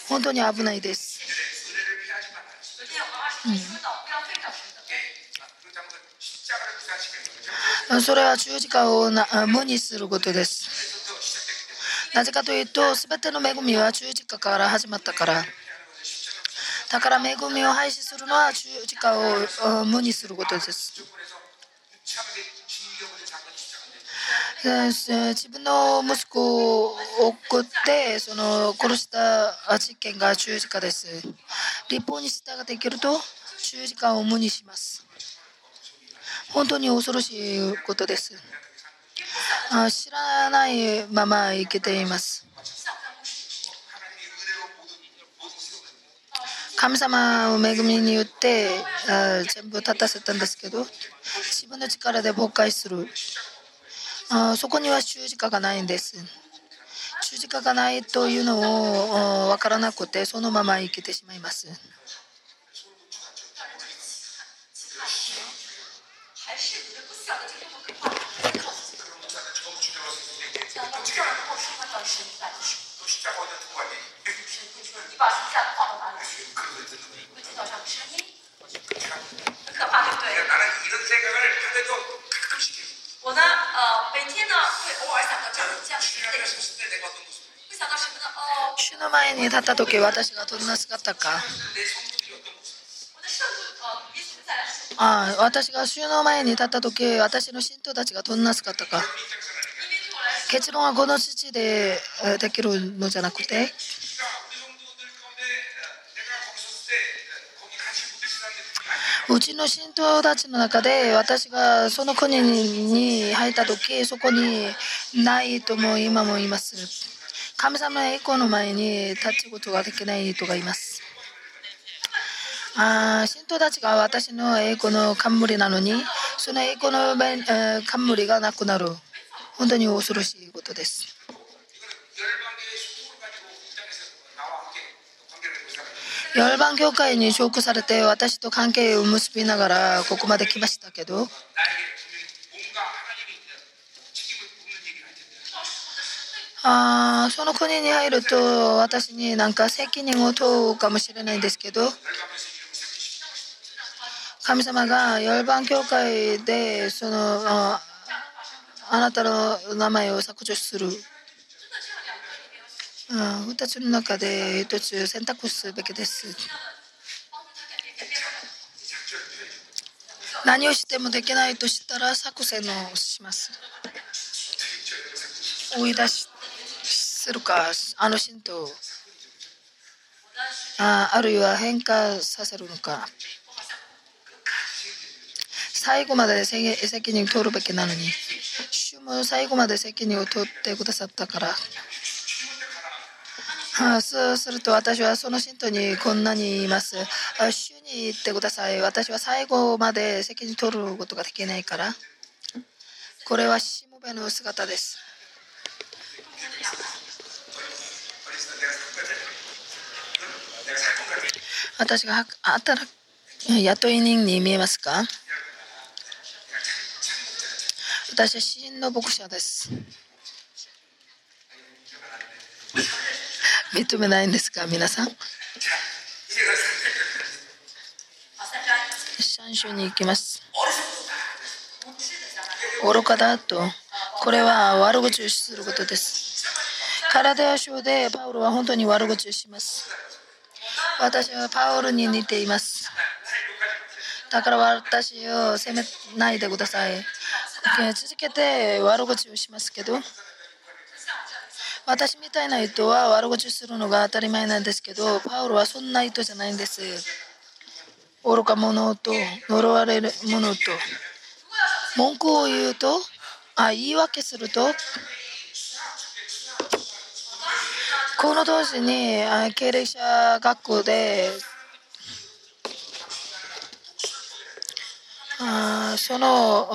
本当に危ないです、うん、それは十字架をな無にすることです。なぜかというと全ての恵みは十字架から始まったから。だから恵みを廃止するのは十字架を無にすることです。自分の息子を送ってその殺した実験が十字架です。立法に従っていけると十字架を無にします。本当に恐ろしいことです。知らないまま生きています。神様を恵みによって全部立たせたんですけど自分の力で崩壊する。あそこには十字架がないんです。十字架がないというのを分からなくてそのまま生きてしまいます。主の前に立った時私がどんな姿かああ私が主の前に立った時私の信徒たちがどんな姿か結論はこの父でできるのじゃなくて。うちの信徒たちの中で私がその国に入った時そこにない人も今もいます。神様の栄光の前に立つことができない人がいます。あ信徒たちが私の栄光の冠なのにその栄光の冠がなくなる。本当に恐ろしいことです。ヨルバン教会に証拠されて私と関係を結びながらここまで来ましたけどあその国に入ると私になんか責任を問うかもしれないんですけど神様がヨルバン教会でそのあなたの名前を削除する。うん、2つの中で1つ選択すべきです。何をしてもできないとしたら作戦をします。追い出しするか、あの神道ああるいは変化させるのか。最後まで責責任取るべきなのに、主も最後まで責任を取ってくださったから。は、そうすると私はその信徒にこんなに言います。主に言ってください。私は最後まで責任取ることができないから。これはしもべの姿です。私が働く雇い人に見えますか？私は死因の牧者です。認めないんですか皆さん？山州に行きます。愚かだと。これは悪口をすることです。体やデでパウロは本当に悪口をします。私はパウロに似ています。だから私を責めないでください。続けて悪口をしますけど。私みたいな人は悪口するのが当たり前なんですけど、パウロはそんな人じゃないんです。愚か者と呪われる者と文句を言うと、あ言い訳すると、この当時に経歴者学校であその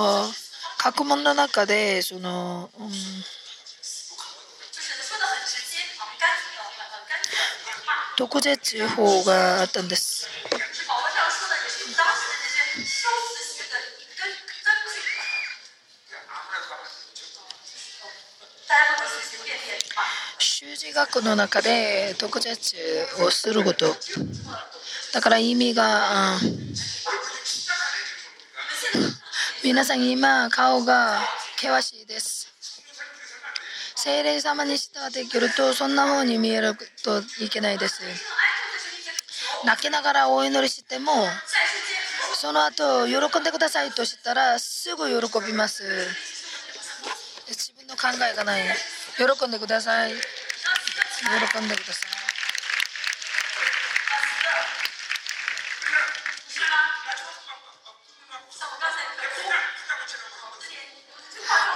学問の中でその、うん毒舌法があったんです？修士学の中で毒舌をすること？だから意味が皆さん今顔が険しいです。精霊様に従ってくるとそんな方に見えるといけないです。泣きながらお祈りしてもその後喜んでくださいとしたらすぐ喜びます。自分の考えがない。喜んでください。喜んでください。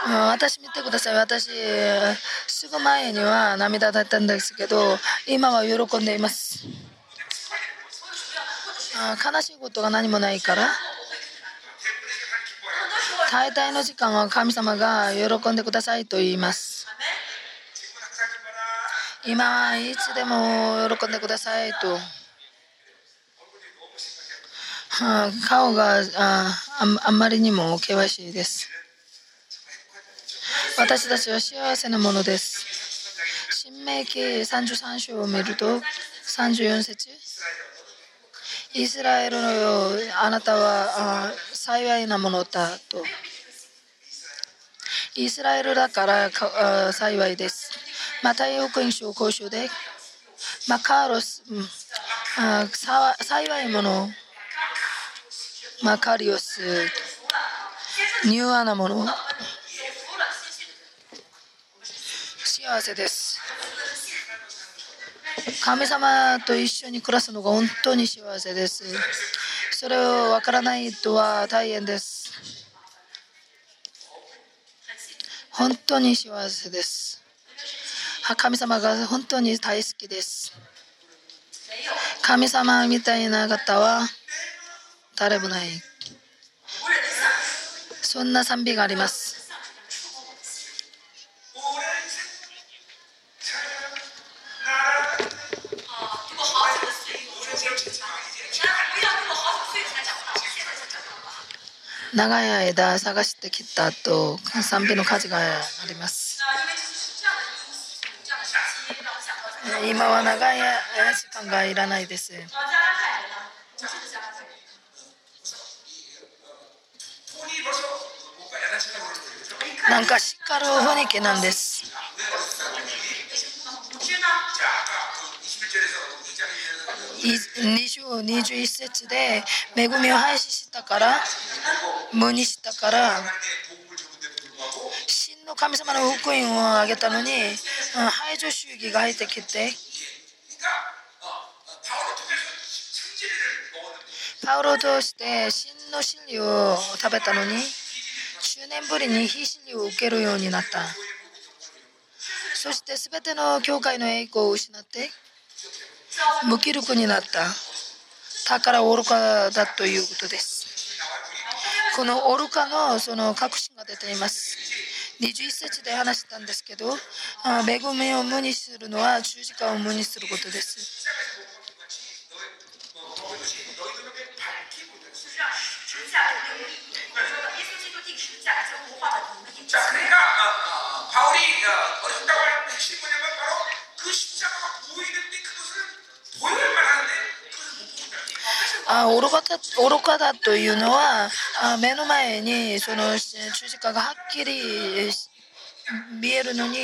私見てください。私すぐ前には涙だったんですけど今は喜んでいます。あ悲しいことが何もないから大体の時間は神様が喜んでくださいと言います。今はいつでも喜んでくださいと。顔がああんまりにも険しいです。私たちは幸せなものです。新明記33章を見ると34節イスラエルのようあなたはあ幸いなものだとイスラエルだからあ幸いです。また、福音書講習でマカロス、うんあさ幸いものマカリオスニューアなもの幸せです。神様と一緒に暮らすのが本当に幸せです。それをわからない人は大変です。本当に幸せです。神様が本当に大好きです。神様みたいな方は誰もない。そんな賛美があります。長い間探してきた後賛美の火事があります。今は長い時間がいらないです。なんかしっかる雰囲気なんです。20 21節で恵みを廃止したから無にしたから真の神様の福音をあげたのに排除主義が入ってきてパウロを通して真の真理を食べたのに10年ぶりに非真理を受けるようになった。そして全ての教会の栄光を失って無気力になった。だから愚かだということです。この愚かのその確信が出ています。21節で話したんですけど恵みを無にするのは十字架を無にすることです。あ愚かだ愚かだというのはあ目の前にその十字架がはっきり見えるのに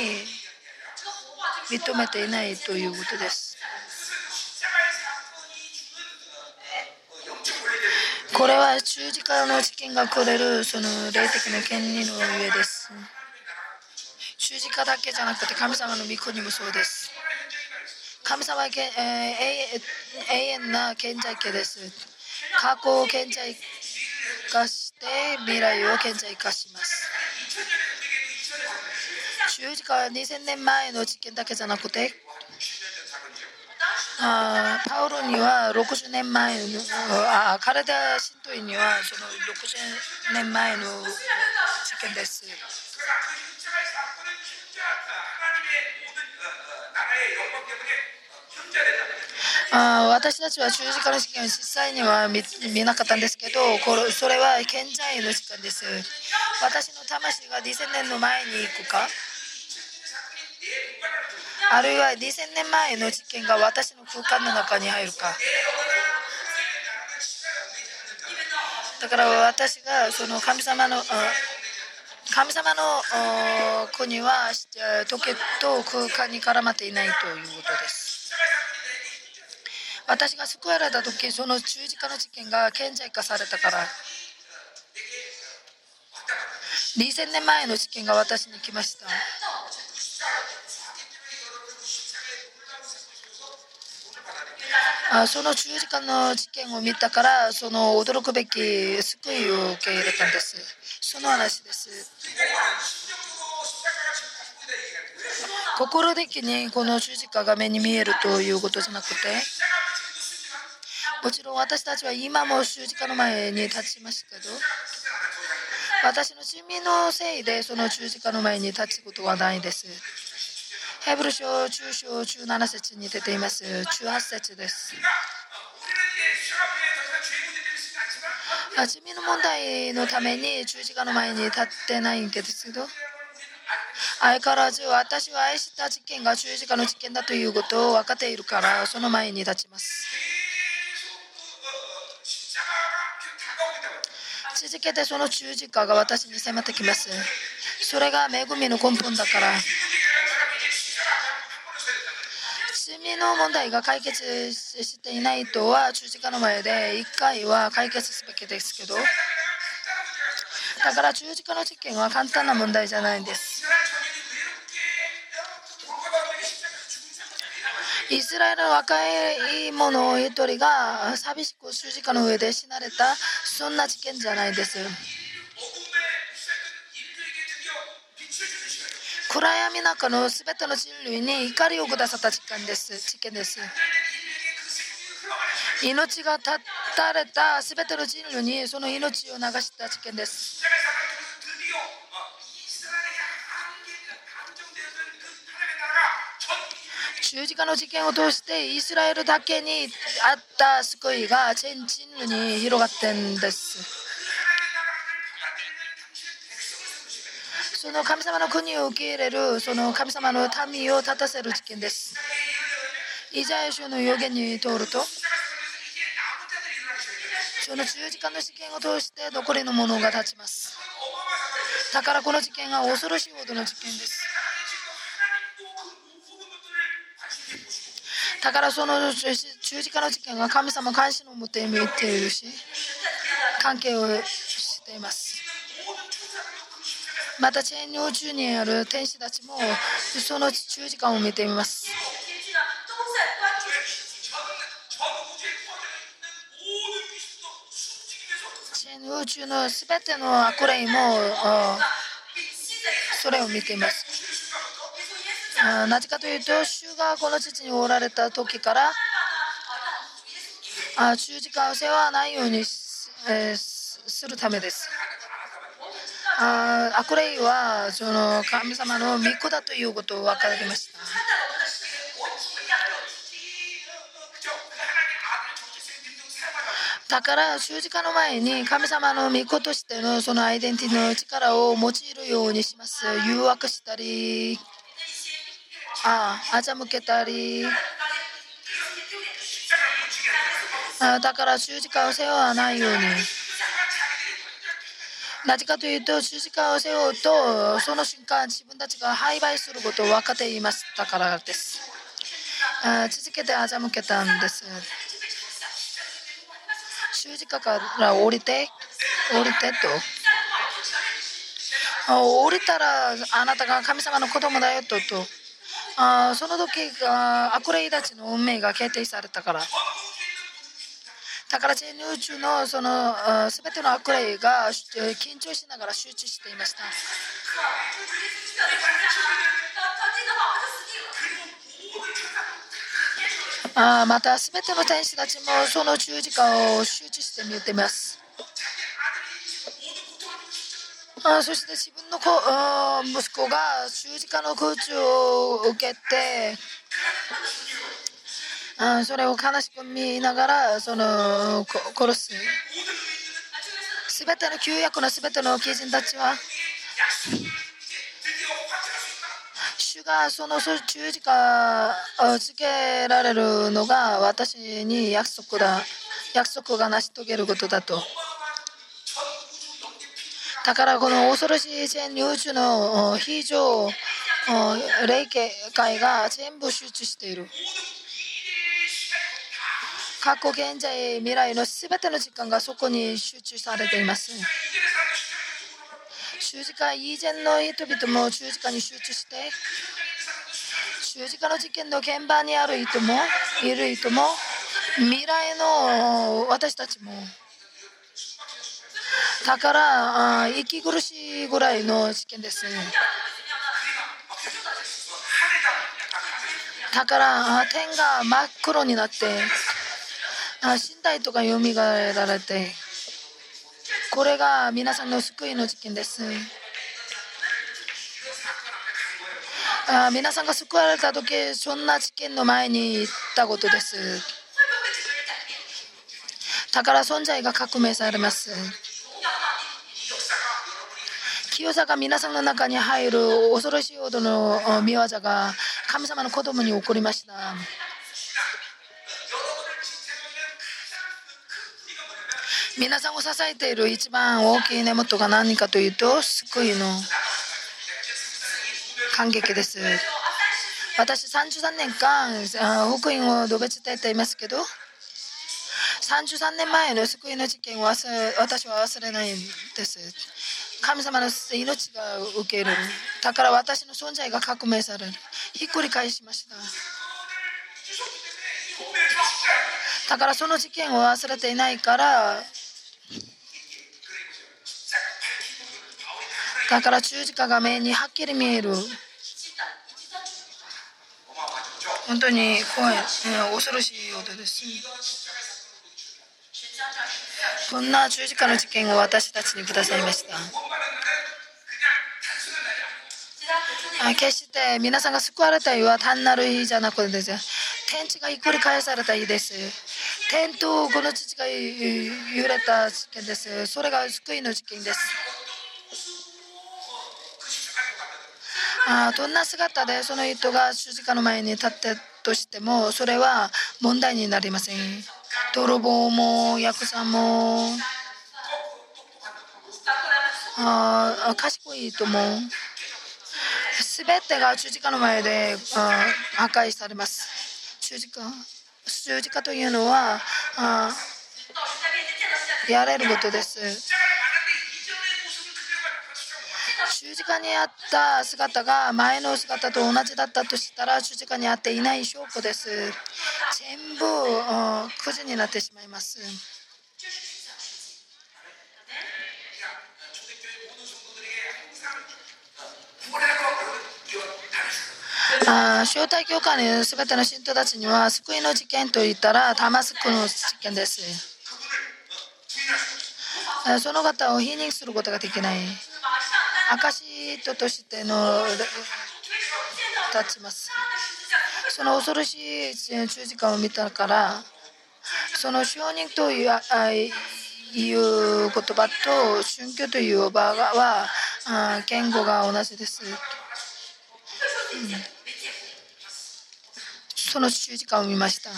認めていないということです。これは十字架の事件がくれるその霊的な権利の上です。十字架だけじゃなくて神様の御子にもそうです。神様はけ、えー永永遠な顕在形です。過去を顕在化して未来を顕在化します。十字架は2000年前の事件だけじゃなくて、あパウロには60年前のあー彼ら信徒にはその60年前の事件です。あ私たちは十字架の事件を実際には見見なかったんですけどこれそれは現在の事件です。私の魂が2000年の前に行くか？あるいは2000年前の事件が私の空間の中に入るか？だから私がその神様の神様の国はあ時と空間に絡まっていないということです。私が救われた時その十字架の事件が顕在化されたから。2000年前の事件が私に来ました。あその十字架の事件を見たからその驚くべき救いを受け入れたんです。その話です。心的にこの十字架が目に見えるということじゃなくてもちろん私たちは今も十字架の前に立ちますけど私の罪のせいでその十字架の前に立つことはないです。ヘブル書中章17節に出ています。18節です。罪の問題のために十字架の前に立ってないんですけど相変わらず私は愛した実験が十字架の実験だということを分かっているからその前に立ちます。続けてその十字架が私に迫ってきます。それが恵みの根本だから。罪の問題が解決していないとは十字架の前で1回は解決すべきですけど。だから十字架の事件は簡単な問題じゃないんです。イスラエルの若い者一人が寂しく十字架の上で死なれたそんな事件じゃないです。暗闇の中の全ての人類に怒りをくださった事件です。事件です。命が絶たれた全ての人類にその命を流した事件です。十字架の事件を通してイスラエルだけにあった救いが全人類に広がってんです。その神様の国を受け入れるその神様の民を立たせる事件です。イザヤ書の予言に通るとその十字架の事件を通して残りのものが立ちます。だからこの事件は恐ろしいほどの事件です。だからその十字架の事件が神様関心を持って見ているし関係をしています。またチェーン領中にある天使たちもその十字架を見ています。チェーン領中の全ての悪霊もそれを見ています。う、なぜかというと主がこの地におられた時からあ十字架を背負わないように、えー、するためです。あ悪霊はその神様の御子だということを分かりました。だから十字架の前に神様の御子としてのそのアイデンティティの力を用いるようにします。誘惑したりああ欺けたり。あだから十字架を背負わないように。なぜかというと十字架を背負うとその瞬間自分たちが敗敗することを分かっていましたからです。あ続けて欺けたんです。十字架から降りて降りてと。降りたらあなたが神様の子供だよとと。あその時が悪霊たちの運命が決定されたから。だから全宇宙のそのすべての悪霊がえー緊張しながら集中していました。あまたすべての天使たちもその十字架を集中して見ています。あそして自分の子息子が十字架の空中を受けてあそれを悲しく見ながらその殺す全ての旧約の全ての基人たちは主がその十字架をつけられるのが私に約束だ約束が成し遂げることだと。だからこの恐ろしい全宇宙の非常霊界が全部集中している。過去現在未来の全ての時間がそこに集中されています。十字架以前の人々も十字架に集中して十字架の事件の現場にある人もいる人も未来の私たちもだから息苦しいぐらいの試験です。だから天が真っ黒になって身体とか蘇られてこれが皆さんの救いの実験です。あ皆さんが救われた時そんな事件の前に行ったことです。だから存在が革命されます。強さが皆さんの中に入る恐ろしいほどの見業が神様の子供に起こりました。皆さんを支えている一番大きい根元が何かというと救いの感激です私33年間福音を述べ伝えていますけど33年前の救いの事件を私は忘れないんです神様の命が受ける。だから私の存在が革命される。ひっくり返しました。だからその事件を忘れていないから。だから十字架が目にはっきり見える。本当に怖い、恐ろしい音です。そんな十字架の事件を私たちにくださいました。決して皆さんが救われた日は単なる日じゃなくて天地がひっくり返された日です。天とこの父が揺れた事件です。それが救いの事件です。あどんな姿でその人が十字架の前に立ってとしてもそれは問題になりません。泥棒もヤクザもあ賢いと思う。すべてが十字架の前であ破壊されます。十字架十字架というのはあ，やれることです。十字架にあった姿が前の姿と同じだったとしたら十字架にあっていない証拠です。全部くじになってしまいます。あ招待教会の全ての信徒たちには救いの事件といったらダマスクの事件です。その方を否認することができない。証人としての立ちます。その恐ろしい十字架を見たから、その証人というあいう言葉と宗教という場はあ言語が同じです。会说自己见没见过。その十字架を見ました。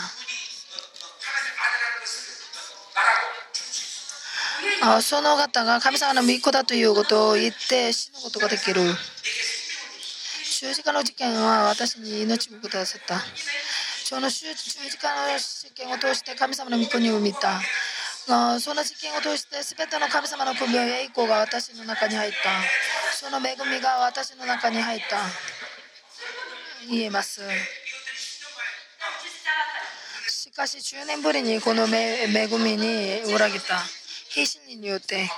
その方が神様の御子だということを言って死ぬことができる。十字架の事件は私に命をくださった。その十字架の事件を通して神様の御子に生みた。その事件を通して全ての神様の首を栄光が私の中に入った。その恵みが私の中に入った。言えます。しかし10年ぶりにこの恵みに裏切った。非兵士によって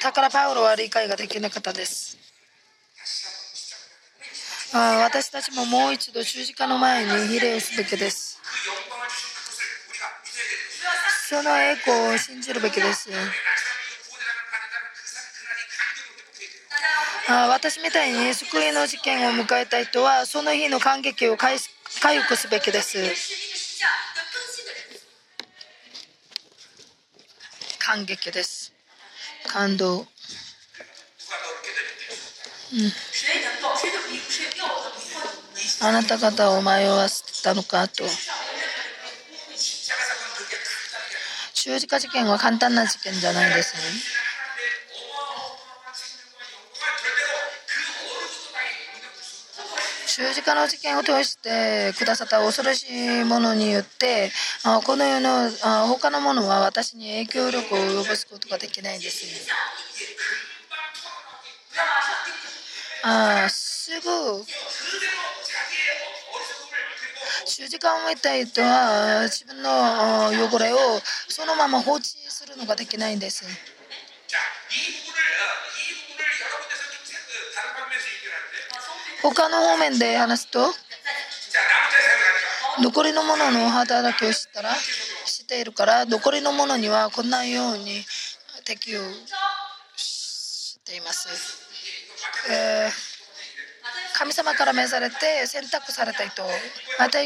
だからパウロは理解ができなかったです。あ私たちももう一度十字架の前に比例すべきです。その栄光を信じるべきです。あ私みたいに救いの事件を迎えた人はその日の感激を回復すべきです。感激です。感動。うん、あなた方を迷わせたのかと。十字架事件は簡単な事件じゃないですね。十字架の事件を通してくださった恐ろしいものによってこの世の他のものは私に影響力を及ぼすことができないんです。あすぐ十字架を得た人は自分の汚れをそのまま放置するのができないんです。他の方面で話すと残りのものの働きをしたらしているから残りのものにはこんなように適応しています、えー、神様から召されて選択された人また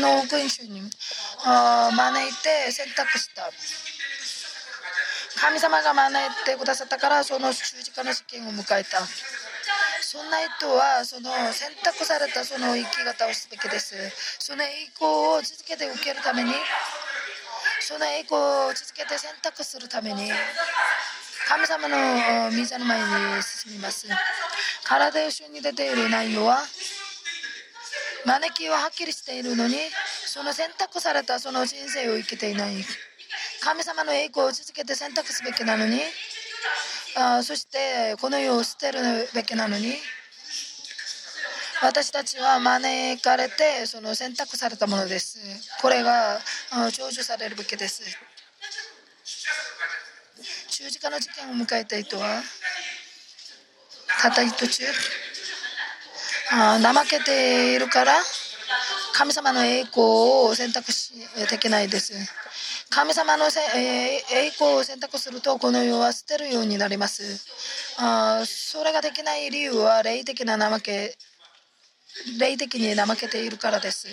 の福音書に招いて選択した。神様が招いてくださったからその十字架の試験を迎えた。そんな人はその選択されたその生き方をすべきです。その栄光を続けて受けるためにその栄光を続けて選択するために神様の御座の前に進みます。体よに出ている内容は招きははっきりしているのにその選択されたその人生を生きていない。神様の栄光を続けて選択すべきなのにあそしてこの世を捨てるべきなのに私たちは招かれてその選択されたものです。これが成就されるべきです。十字架の事件を迎えた人は片一途中あ怠けているから神様の栄光を選択しできないです。神様のせえー栄光を選択するとこの世は捨てるようになります。あそれができない理由は霊的な怠け霊的に怠けているからです。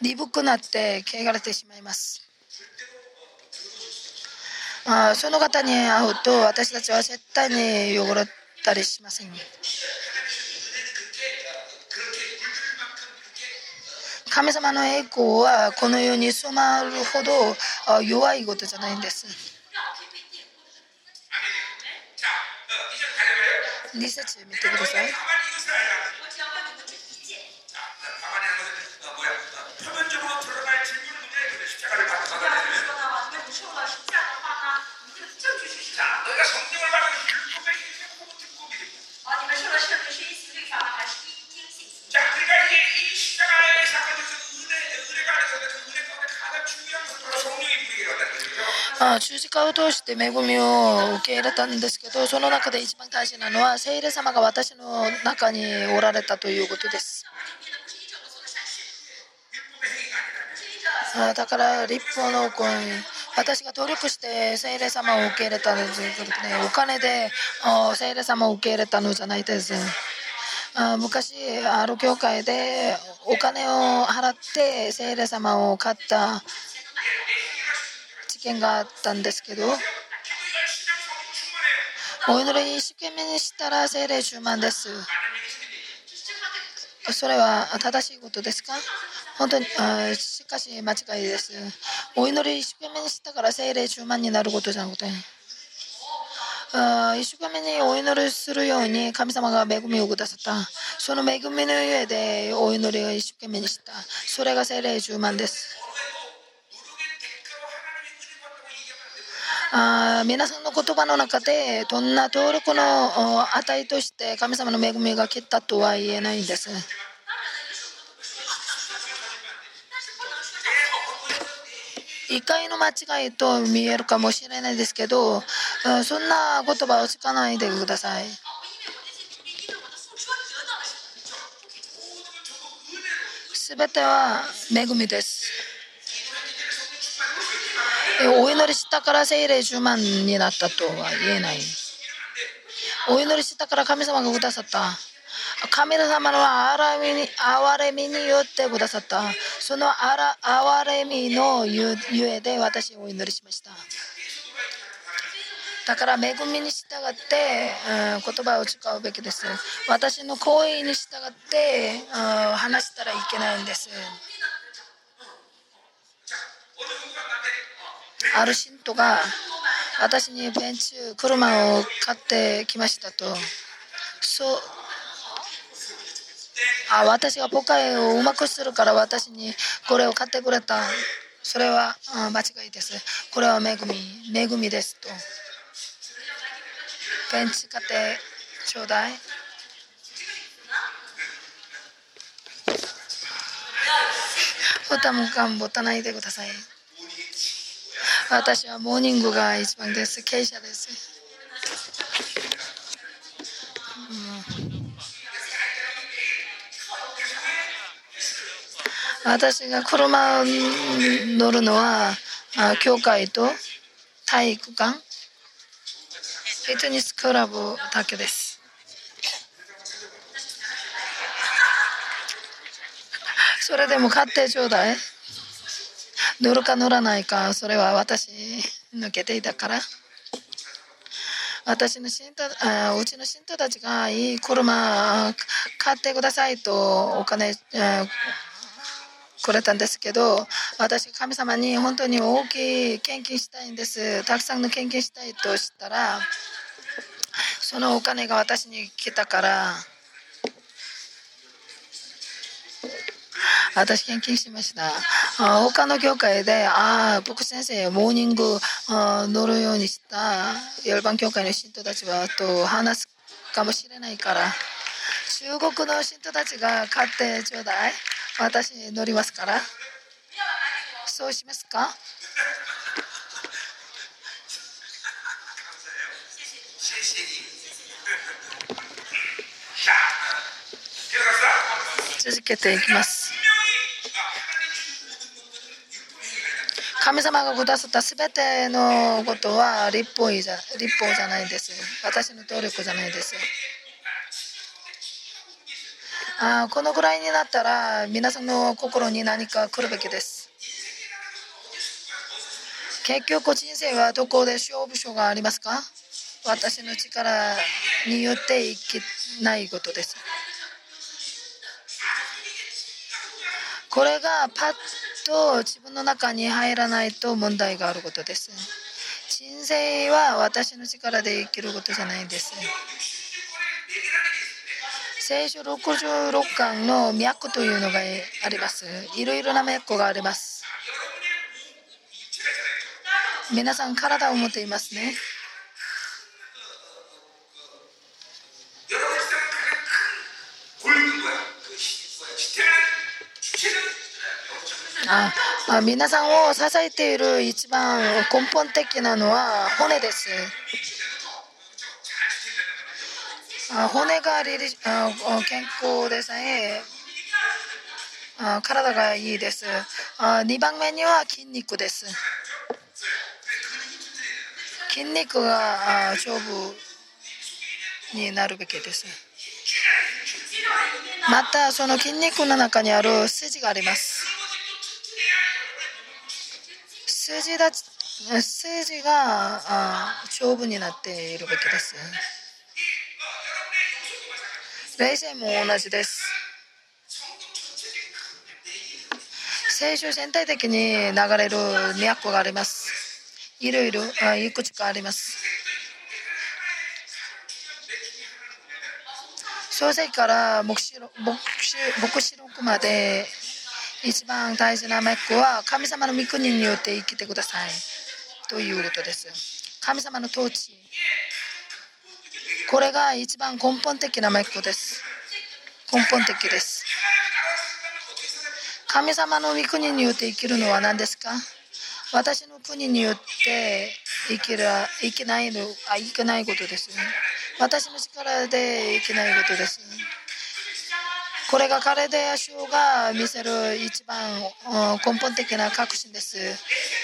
鈍くなって汚れてしまいます。あその方に会うと私たちは絶対に汚れたりしません。神様の栄光はこの世に染まるほど弱いことじゃないんです。2節見てください。あ十字架を通して恵みを受け入れたんですけどその中で一番大事なのは聖霊様が私の中におられたということです。あだから立法の行為私が努力して聖霊様を受け入れたのということでお金であ聖霊様を受け入れたのじゃないです。あ昔ある教会でお金を払って聖霊様を買った。験があったんですけどお祈り一生懸命にしたら精霊充満です。それは正しいことですか？本当にあしかし間違いです。お祈り一生懸命にしたから精霊充満になることじゃなくて一生懸命にお祈りするように神様が恵みをくださった。その恵みの上でお祈りを一生懸命にした。それが精霊充満です。あ皆さんの言葉の中でどんな登録の値として神様の恵みが来たとは言えないんです。一回の間違いと見えるかもしれないですけど、そんな言葉を使わないでください。すべては恵みです。お祈りしたから聖霊10万になったとは言えない。お祈りしたから神様がくださった。神様の憐れみに憐れみによってくださった。そのあら憐れみのゆゆえで私お祈りしました。だから恵みに従って、うん言葉を使うべきです。私の行為に従って、うん話したらいけないんです。ある信徒が私にベンチ車を買ってきましたと。そう。あ私がポカイをうまくするから私にこれを買ってくれた。それは間違いです。これは恵み恵みですと。ベンチ買ってちょうだい。ボタンもかん持たないでください。私はモーニングが一番です。経営者です。うん私が車に乗るのは、あ教会と体育館、フィットネスクラブだけです。それでも買ってちょうだい。乗るか乗らないかそれは私抜けていたから。私の信徒あうちの信徒たちがいい車買ってくださいとお金くれたんですけど私神様に本当に大きい献金したいんです。たくさんの献金したいとしたらそのお金が私に来たから私献金しました。あ他の教会で、ああ、僕先生、モーニングあ乗るようにした夜番教会の信徒たちはと話すかもしれないから、中国の信徒たちが買ってちょうだい。私乗りますから。そうしますか続けていきます。神様がくださった全てのことは立法じゃ立法じゃないです。私の努力じゃないです。あこのぐらいになったら皆さんの心に何か来るべきです。結局人生はどこで勝負所がありますか？私の力によっていけないことです。これがパッと自分の中に入らないと問題があることです。人生は私の力で生きることじゃないです。聖書66巻の脈というのがあります。いろいろな脈があります。皆さん体を持っていますね。あ皆さんを支えている一番根本的なのは骨です。あ骨がリリあ健康でさえあ体がいいです。あ2番目には筋肉です。筋肉があ丈夫になるべきです。またその筋肉の中にある筋があります。筋だ筋があ丈夫になっているべきです。霊性も同じです。聖書全体的に流れる脈があります。いろいろあいくつかあります。創世から黙示録黙示黙示録まで一番大事な脈は神様の御国によって生きてくださいということです。神様の統治。これが一番根本的な脈です。根本的です。神様の御国によって生きるのは何ですか？私の国によって生きる生きないのあ生きないことです。私の力で生きないことです。これが彼でヤシオが見せる一番根本的な確信です。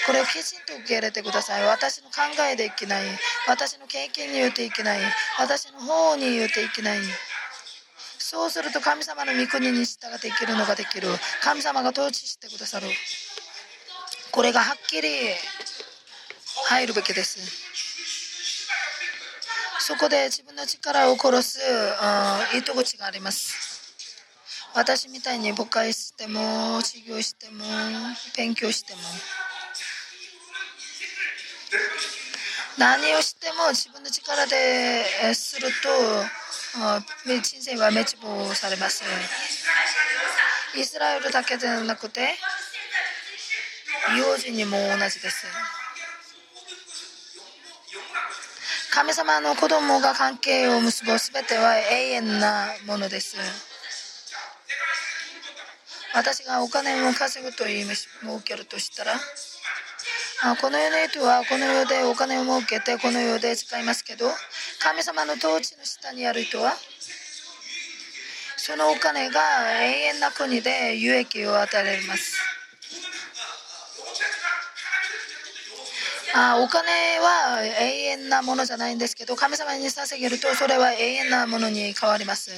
これをきちんと受け入れてください。私の考えで生きない。私の経験によって生きない。私の方によって生きない。そうすると神様の御国に従って生きるのができる。神様が統治してくださる。これがはっきり入るべきです。そこで自分の力を殺す糸口があります。私みたいに誤解しても、授業しても、勉強しても、何をしても自分の力ですると、人生は滅亡されます。イスラエルだけでなくて、幼児にも同じです。神様の子供が関係を結ぶすべては永遠なものです。私がお金を稼ぐという意味を受けるとしたら、あこの世の人はこの世でお金を儲けてこの世で使いますけど、神様の統治の下にある人は、そのお金が永遠な国で有益を与えられます。あお金は永遠なものじゃないんですけど神様に捧げるとそれは永遠なものに変わります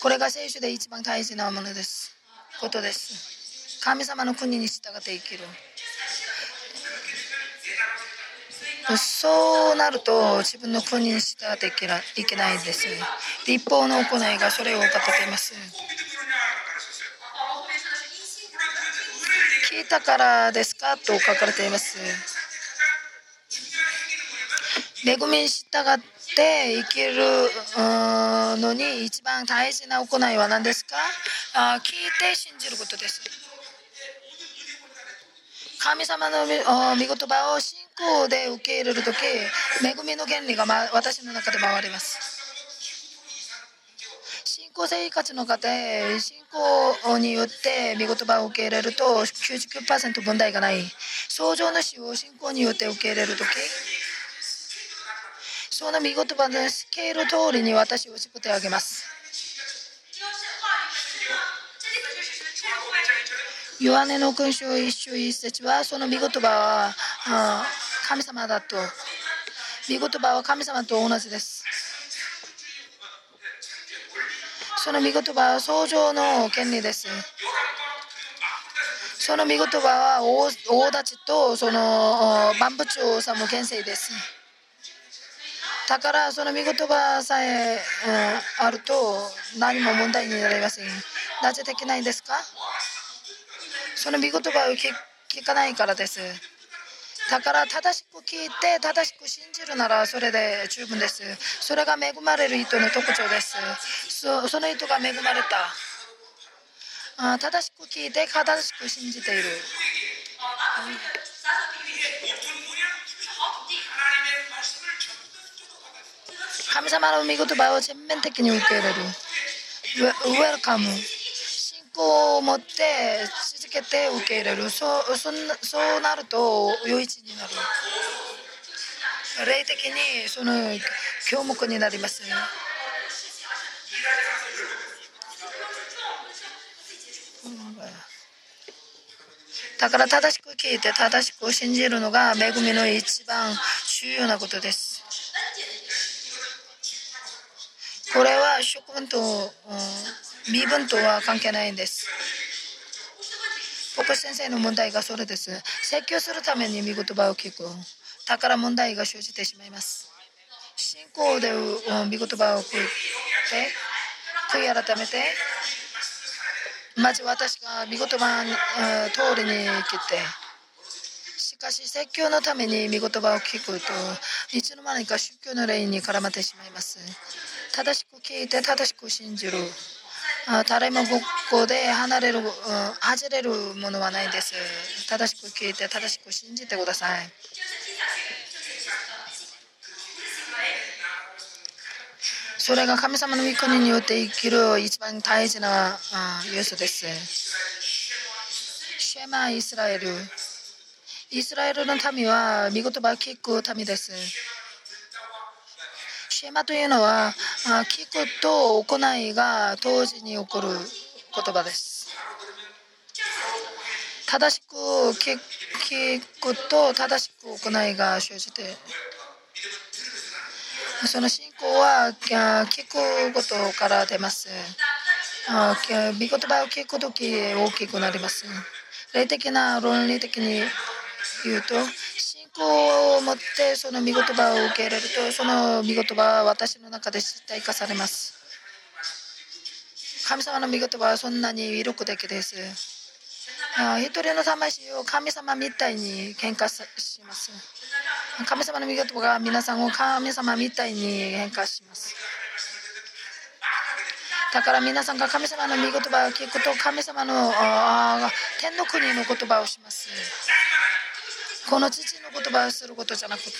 これが聖書で一番大事なものですことです。神様の国に従って生きる。そうなると自分の国に従っていけないけないです。立法の行いがそれを語っています。聞いたからですか？と書かれています。恵みに従って生きるうんのに一番大事な行いは何ですか？あ聞いて信じることです。神様の御あ御言葉を信仰で受け入れるとき恵みの原理が、ま、私の中で回ります。信仰生活の方へ信仰によって御言葉を受け入れると99%問題がない。創造主を信仰によって受け入れるときその御言葉のスケール通りに私を作ってあげます。ヨハネの勲章一章一節はその御言葉は神様だと。御言葉は神様と同じです。その御言葉は創造の権利です。その御言葉は大大立ちとその万物を治む権勢です。だからその御言葉さえ、うんあると何も問題になりません。なぜできないんですか？その御言葉を聞かないからです。だから正しく聞いて正しく信じるならそれで十分です。それが恵まれる人の特徴です。そその人が恵まれた。あ正しく聞いて正しく信じている。 어, 나 神様の御言葉を全面的に受け入れる。ウェルカム信仰を持って続けて受け入れる。そうそんなそうなると余一になる。霊的にその教目になります。だから正しく聞いて正しく信じるのが恵みの一番重要なことです。これは職分と、身分とは関係ないんです。牧師先生の問題がそれです。説教するために見言葉を聞く。だから問題が生じてしまいます。信仰でうん見言葉を聞いて悔い改めてまず私が見言葉のうん通りに生きてしかし説教のために見言葉を聞くといつの間にか宗教の霊に絡まってしまいます。正しく聞いて正しく信じる誰もここで離れる、外れるものはないです正しく聞いて正しく信じてくださいそれが神様の御国によって生きる一番大事な要素ですシェマイスラエルイスラエルの民は見言葉を聞く民ですシェマというのは聞くと行いが同時に起こる言葉です。正しく聞聞くと正しく行いが生じてその信仰は聞くことから出ます。あ御言葉を聞くとき大きくなります。霊的な論理的に言うと信仰を持ってその御言葉を受け入れるとその御言葉は私の中で実体化されます。神様の御言葉はそんなに魅力的です。あ一人の魂を神様みたいに変化します。神様の御言葉が皆さんを神様みたいに変化します。だから皆さんが神様の御言葉を聞くと神様のあ天の国の言葉をします。この父の言葉をすることじゃなくて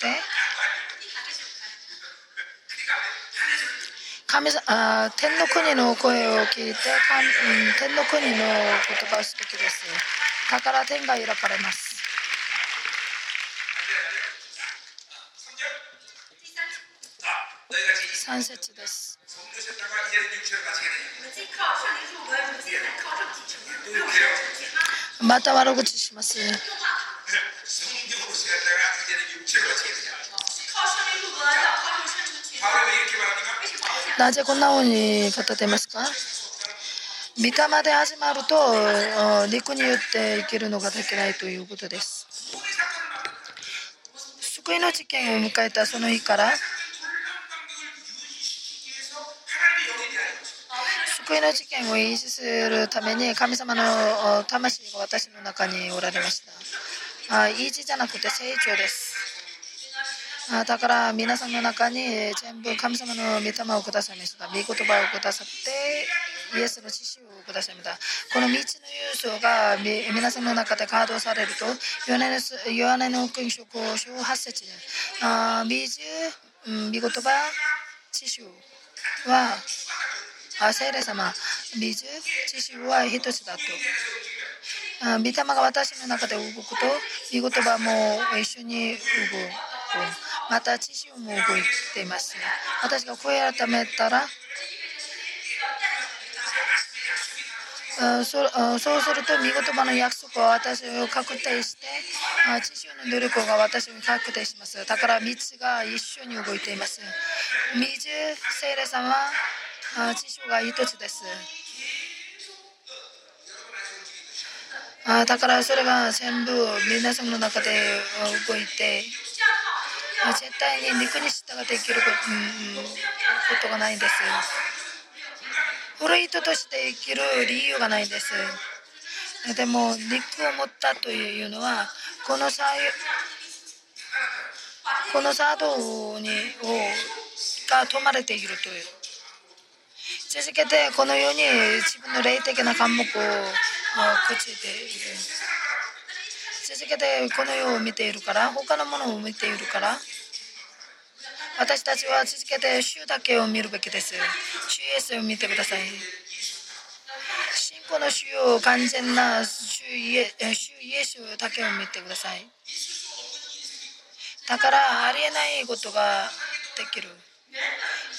神あ天の国の声を聞いて天の国の言葉をすべきです。だから天が開かれます。3節です。また悪口します。なぜこんなふうに語ってますか？御霊で始まると陸によって生きるのができないということです。救いの事件を迎えたその日から救いの事件を維持するために神様の魂が私の中におられました。あ維持じゃなくて成長です。あだから皆さんの中に全部神様の御霊をくださいました。御言葉をくださってイエスの知識をくださいました。この3つの要素が皆さんの中で稼働されるとヨハネのヨネの福音書5章8節あ水、うん、御言葉知識はあ聖霊様水知識は一つだと。御霊が私の中で動くと御言葉も一緒に動く。また知識も動いています私が声を改めたらそそうすると見言葉の約束は私を確定して知識の努力が私を確定します。だから3つが一緒に動いています。水聖霊様あ知識が一つです。あだからそれが全部皆さんの中で動いて絶対に肉に従って生きること,、うん、ことがないんです。古い人として生きる理由がないんです。でも肉を持ったというのはこの際このサードにをが止まれているという。続けてこのように自分の霊的な科目をあ朽ちている。続けてこの世を見ているから他のものを見ているから私たちは続けて主だけを見るべきです。主イエスを見てください。信仰の主を完全な主イエスだけを見てください。だからありえないことができる。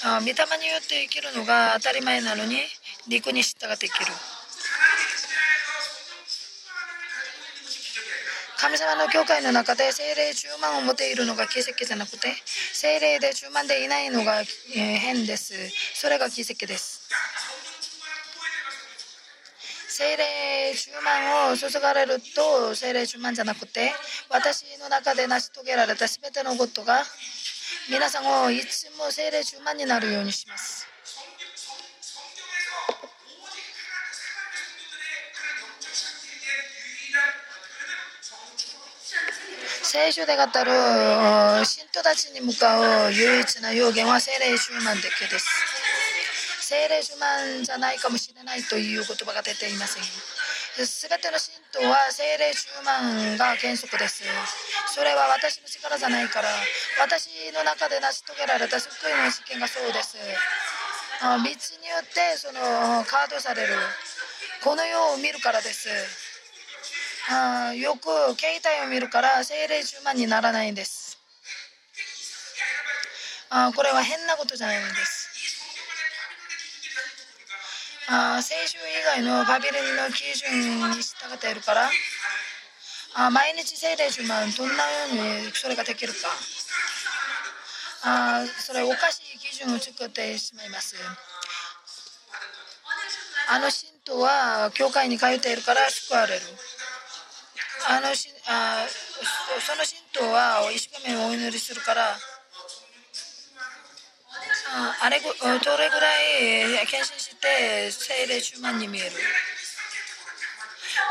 あ御霊によって生きるのが当たり前なのに肉に従って生きる。神様の教会の中で精霊10万を持っているのが奇跡じゃなくて精霊で10万でいないのがえ変です。それが奇跡です。精霊10万を注がれると精霊10万じゃなくて私の中で成し遂げられた全てのことが皆さんをいつも精霊10万になるようにします。聖書で語る信徒たちに向かう唯一な要言は精霊10万だけです。精霊10万じゃないかもしれないという言葉が出ていません。すべての信徒は精霊10万が原則です。それは私の力じゃないから私の中で成し遂げられた救いの実験がそうです。道によってそのカードされるこの世を見るからです。あよく携帯を見るから精霊10万にならないんです。あーこれは変なことじゃないんです。あー聖書以外のバビロンの基準に従っているからあー毎日精霊10万どんなようにそれができるか。あーそれおかしい基準を作ってしまいます。あの信徒は教会に通っているから救われる。あのしあその信徒は一生懸命お祈りするからあれどれぐらい献身して聖霊10万に見える？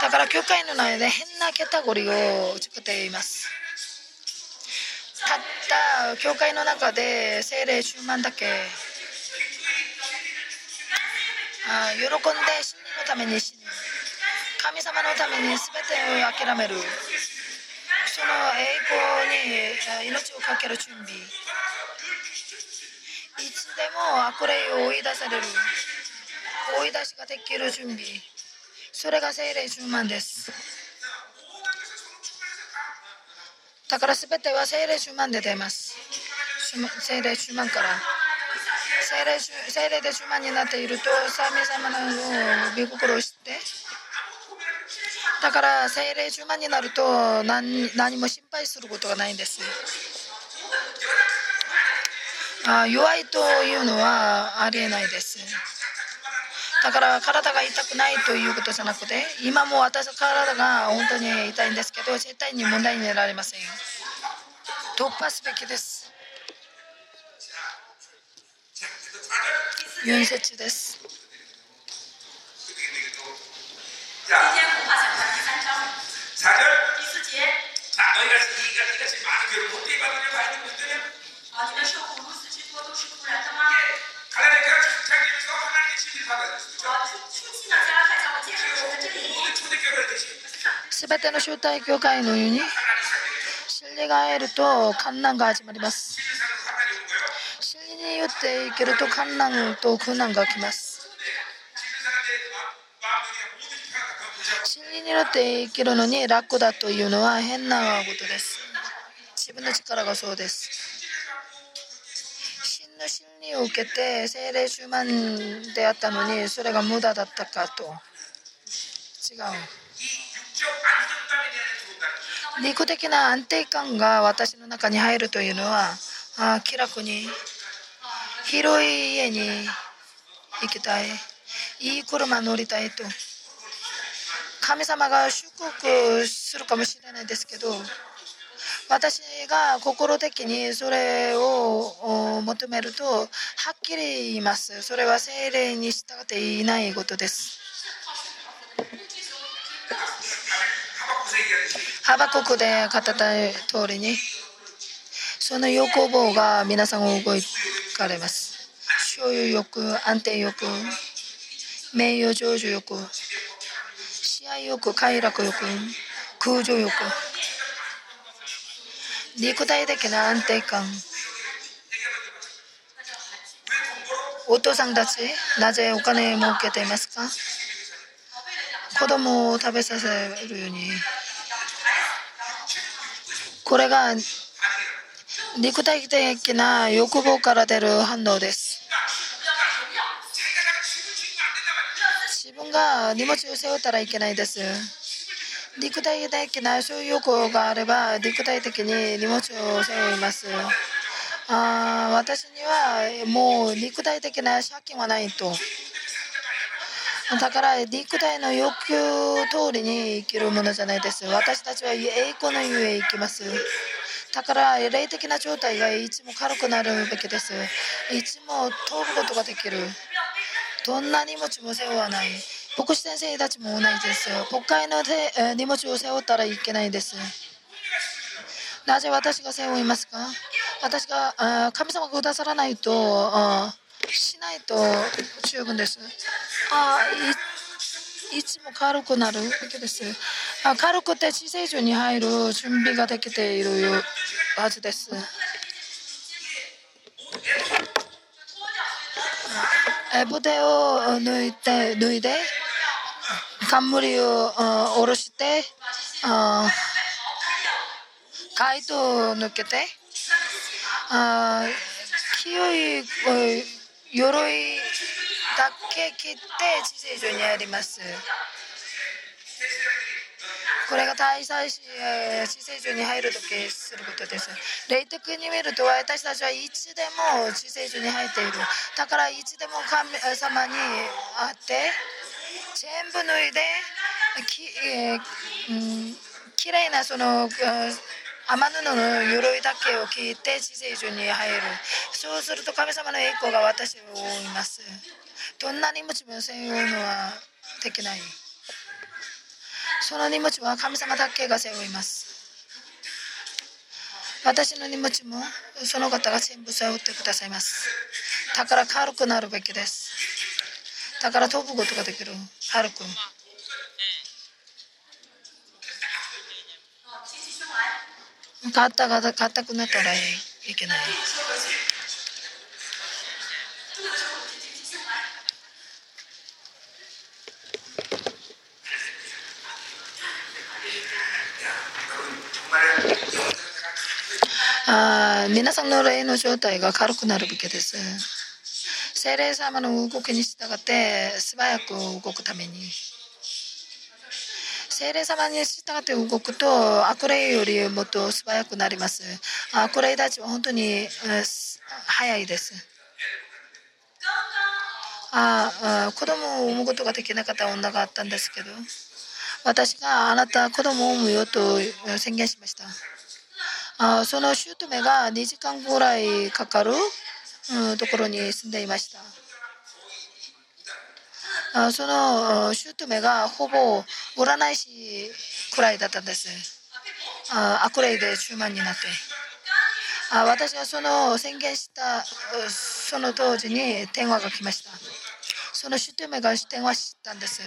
だから教会の内で変なカテゴリを作っています。たった教会の中で聖霊10万だけあ喜んで真理のために死ぬ神様のために全てを諦める。その栄光に命を懸ける準備。いつでも悪霊を追い出される。追い出しができる準備。それが精霊10万です。だから全ては精霊10万で出ます。精霊10万から。精霊精霊で10万になっていると神様の御心を知ってだから精霊10万になると何何も心配することがないんです。あ弱いというのはありえないです。だから体が痛くないということじゃなくて今も私の体が本当に痛いんですけど絶対に問題になられません。突破すべきです。ユンセチです。全ての集大教会のように真理が得ると観難が始まります。真理によって生きると観難と苦難が来ます。に狙って生きるのに楽だというのは変なことです。自分の力がそうです。真の真理を受けて精霊主万であったのにそれが無駄だったかと。違う。肉的な安定感が私の中に入るというのはあ気楽に広い家に行きたいいい車乗りたいと。神様が祝福するかもしれないですけど私が心的にそれを求めるとはっきり言います。それは精霊に従っていないことです。ハバコで語った通りにその欲望が皆さんを動かれます。所有欲安定欲名誉成就欲支配欲快楽欲空情欲。肉体的な安定感。お父さんたちなぜお金儲けていますか？子供を食べさせるように。これが肉体的な欲望から出る反応です。が荷物を背負ったらいけないです。肉体的なそういう欲があれば肉体的に荷物を背負います。あ私にはもう肉体的な借金はないと。だから肉体の欲求通りに生きるものじゃないです。私たちは栄光のゆえ生きます。だから霊的な状態がいつも軽くなるべきです。いつも通ることができる。どんな荷物も背負わない。牧師先生たちも同じです国会の荷物を背負ったらいけないです。なぜ私が背負いますか？私が神様がくださらないとしないと十分です。あいいつも軽くなるわけです。あ軽くて知性中に入る準備ができているはずです。えブテを抜いて脱いで冠を下ろして街灯を抜けてあ清い鎧だけ切って知性上にありますこれが大祭司知性上に入るときすることです霊的に見ると私たちはいつでも知性上に入っているだからいつでも神様に会って全部脱いでき、えーうん、きれいなその天布の鎧だけを聞いて知性中に入る。そうすると神様の栄光が私を覆います。どんな荷物も背負うのはできない。その荷物は神様だけが背負います。私の荷物もその方が全部背負ってくださいます。だから軽くなるべきです。だから飛ぶことができる。軽く。硬が硬くなったらいけない。あ皆さんの霊の状態が軽くなるべきです。精霊様の動きに従って素早く動くために精霊様に従って動くと悪霊よりもっと素早くなります悪霊たちは本当に早いですああ子供を産むことができなかった女があったんですけど私があなた子供を産むよと宣言しましたあその姑が2時間ぐらいかかる、ところに住んでいました。あその姑がほぼ占い師くらいだったんです。あ悪霊で中満になって。あ私はその宣言したその当時に電話が来ました。その姑が電話したんです。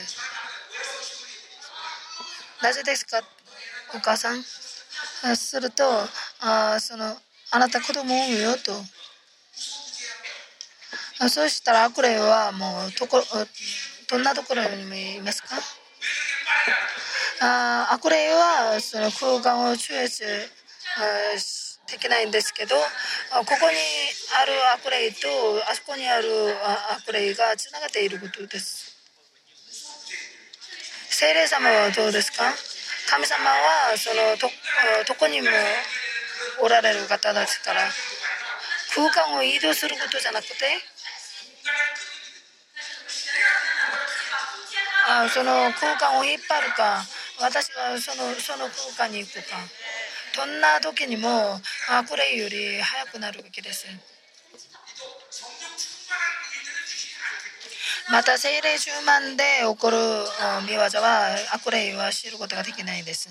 なぜですかお母さん？するとあそのあなた子供を産むよと。そうしたら悪霊はもうとこどんなところにもいますか？あ悪霊はその空間を超越できないんですけどここにある悪霊とあそこにある悪霊がつながっていることです。精霊様はどうですか？神様はそのどどこにもおられる方ですから空間を移動することじゃなくてあその空間を引っ張るか。私がそのその空間に行くか。どんな時にも悪霊より早くなるべきです。また精霊充満で起こる見業は悪霊は知ることができないです。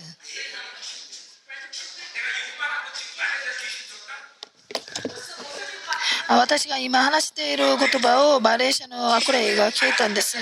私が今話している言葉をマレーシアのアクレイが聞いたんです。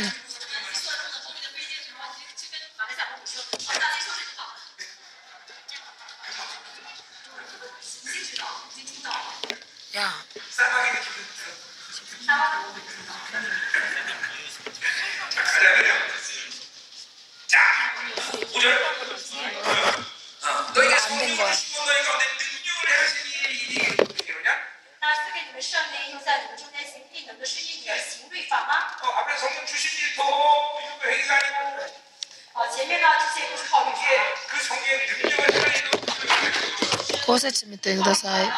てください。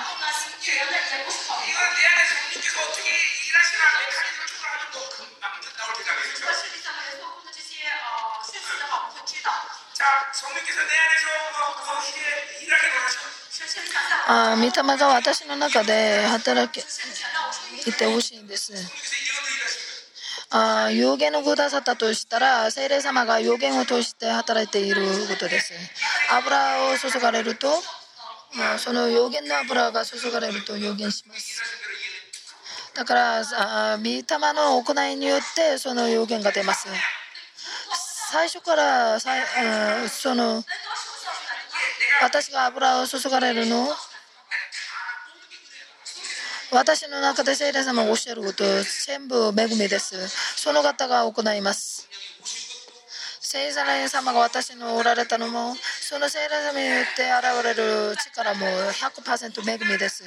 あ御霊が私の中で働きいてほしいんです。あ予言をくださったとしたら、聖霊様が予言を通して働いていることです。油を注がれると、まあ、その予言の油が注がれると有限します。だからあ御霊の行いによってその予言が出ます。最初からさあその私が油を注がれるの私の中で聖霊様がおっしゃること全部恵みです。その方が行います。聖霊様が私のおられたのもその聖霊様によって現れる力も100%恵みです。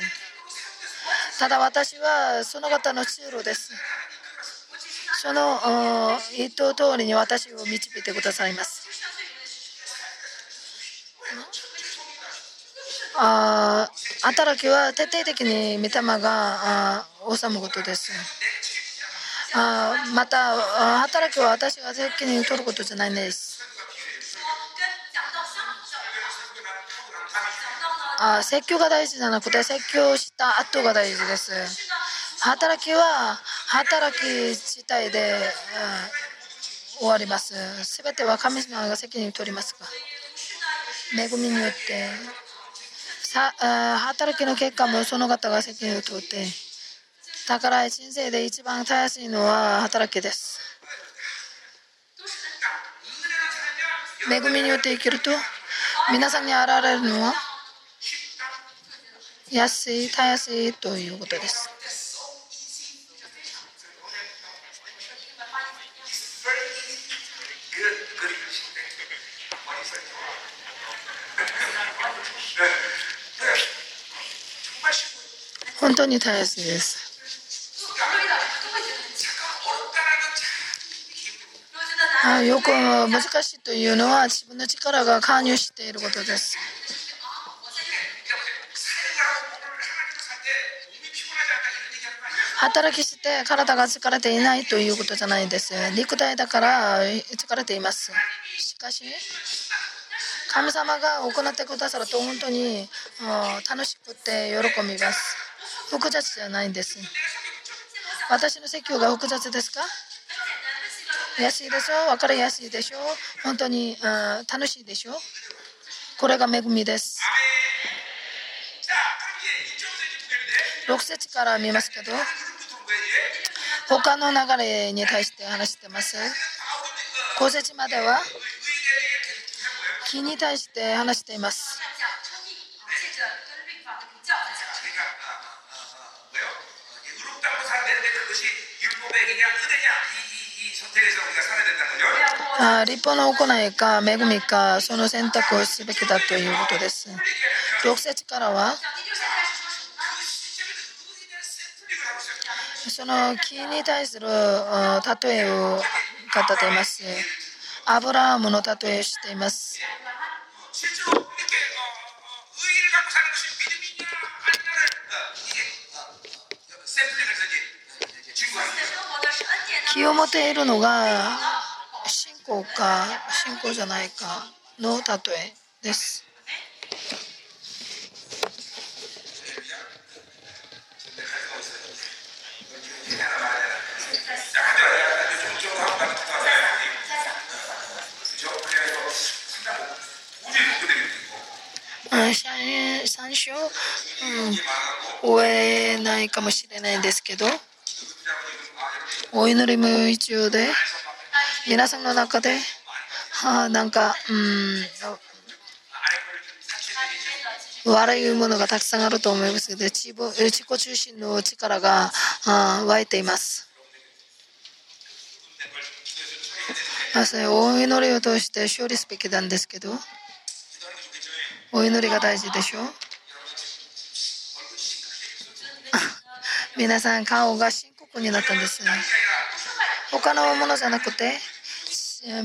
ただ私はその方の通路です。そのお一等通りに私を導いてくださいます。あ働きは徹底的に御霊が治むことです。あまた働きは私が責任を取ることじゃないんです。あ説教が大事じゃなくて説教した後が大事です，働きは働き自体であー終わります。全ては神様が責任を取りますが恵みによってさあ働きの結果もその方が責任を取ってだから人生で一番大切いのは働きです。恵みによって生きると皆さんに現れるのは安いたやすいということです。本当にたやすいです。あよく難しいというのは自分の力が関入していることです。働きして体が疲れていないということじゃないです。肉体だから疲れています。しかし神様が行ってくださると本当に楽しくて喜びます。複雑じゃないんです。私の説教が複雑ですか？安いでしょ？分かりやすいでしょ？本当に楽しいでしょ？これが恵みです。6節から見ますけど他の流れに対して話してます？5節までは？気に対して話しています。あ立法の行いか恵みかその選択をすべきだということです。6節からはその木に対する例えを語っています。アブラームの例えをしています。気を持っているのが信仰か信仰じゃないかの例えです。三章、うん、終えないかもしれないんですけどお祈りも一応で皆さんの中で、はあ、なんか、うん、悪いものがたくさんあると思いますけど自己中心の力が、はあ、湧いています。お祈りを通して勝利すべきなんですけど。お祈りが大事でしょ？皆さん顔が深刻になったんです他のものじゃなくて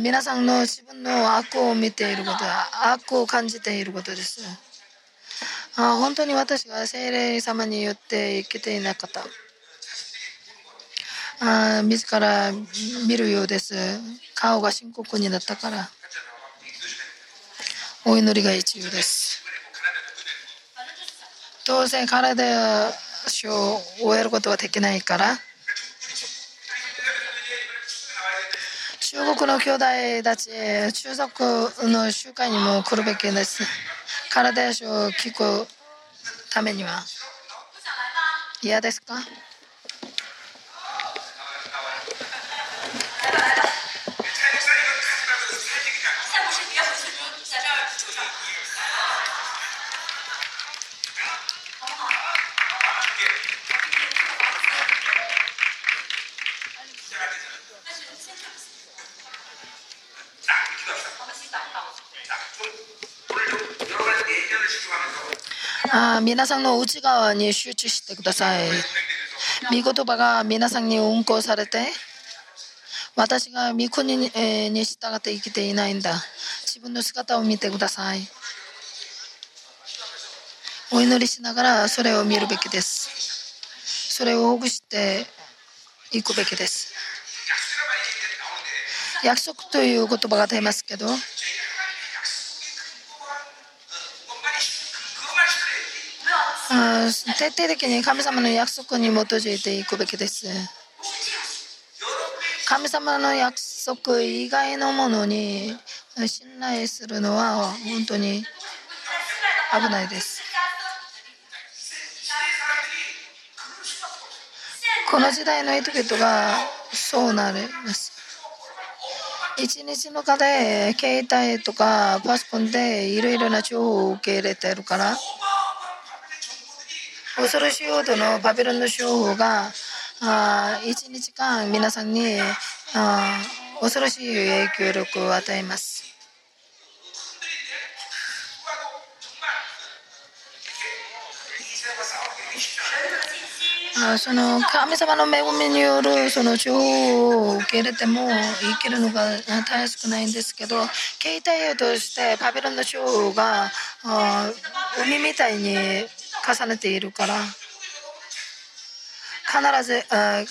皆さんの自分の悪を見ていること悪を感じていることです。あ本当に私が精霊様によって生きていなかった。あ自ら見るようです。顔が深刻になったから。お祈りが必要です。当然体を終えることはできないから。中国の兄弟たち中足の集会にも来るべきです。体を聞くためには。嫌ですか？皆さんの内側に集中してください。御言葉が皆さんに運行されて、私が御国に,、え、に従って生きていないんだ。自分の姿を見てください。お祈りしながらそれを見るべきです。それをほぐしていくべきです。約束という言葉が出ますけど。徹底的に神様の約束に基づいていくべきです。神様の約束以外のものに信頼するのは本当に危ないです。この時代の人々がそうなります。一日の中で携帯とかパソコンでいろいろな情報を受け入れてるから恐ろしいほどのバビロンの手法があ1日間皆さんにあ恐ろしい影響力を与えます。あその神様の恵みによるその情報を受け入れても生きるのがたやすくないんですけど携帯としてパビロンの情報が海みたいに重ねているから必ずあ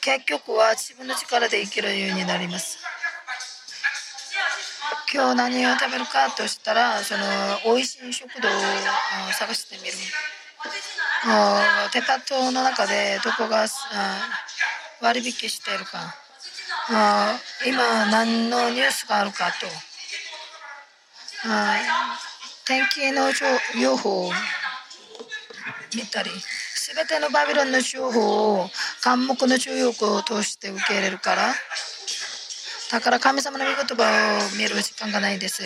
結局は自分の力で生きるようになります。今日何を食べるかとしたらその美味しい食堂を探してみる。あデパートの中でどこが割引しているか。今何のニュースがあるかと。天気の情予報見たり全てのバビロンの情報を監目の重欲を通して受け入れるからだから神様の御言葉を見る時間がないです。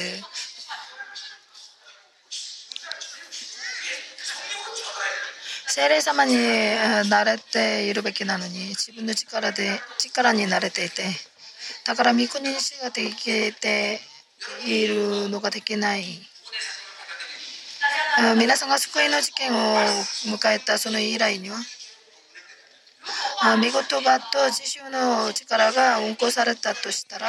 聖霊様に慣れているべきなのに自分の力で力に慣れていてだから御国に従って生きているのができない皆さんが救いの事件を迎えたその以来には見言葉と自習の力が運行されたとしたら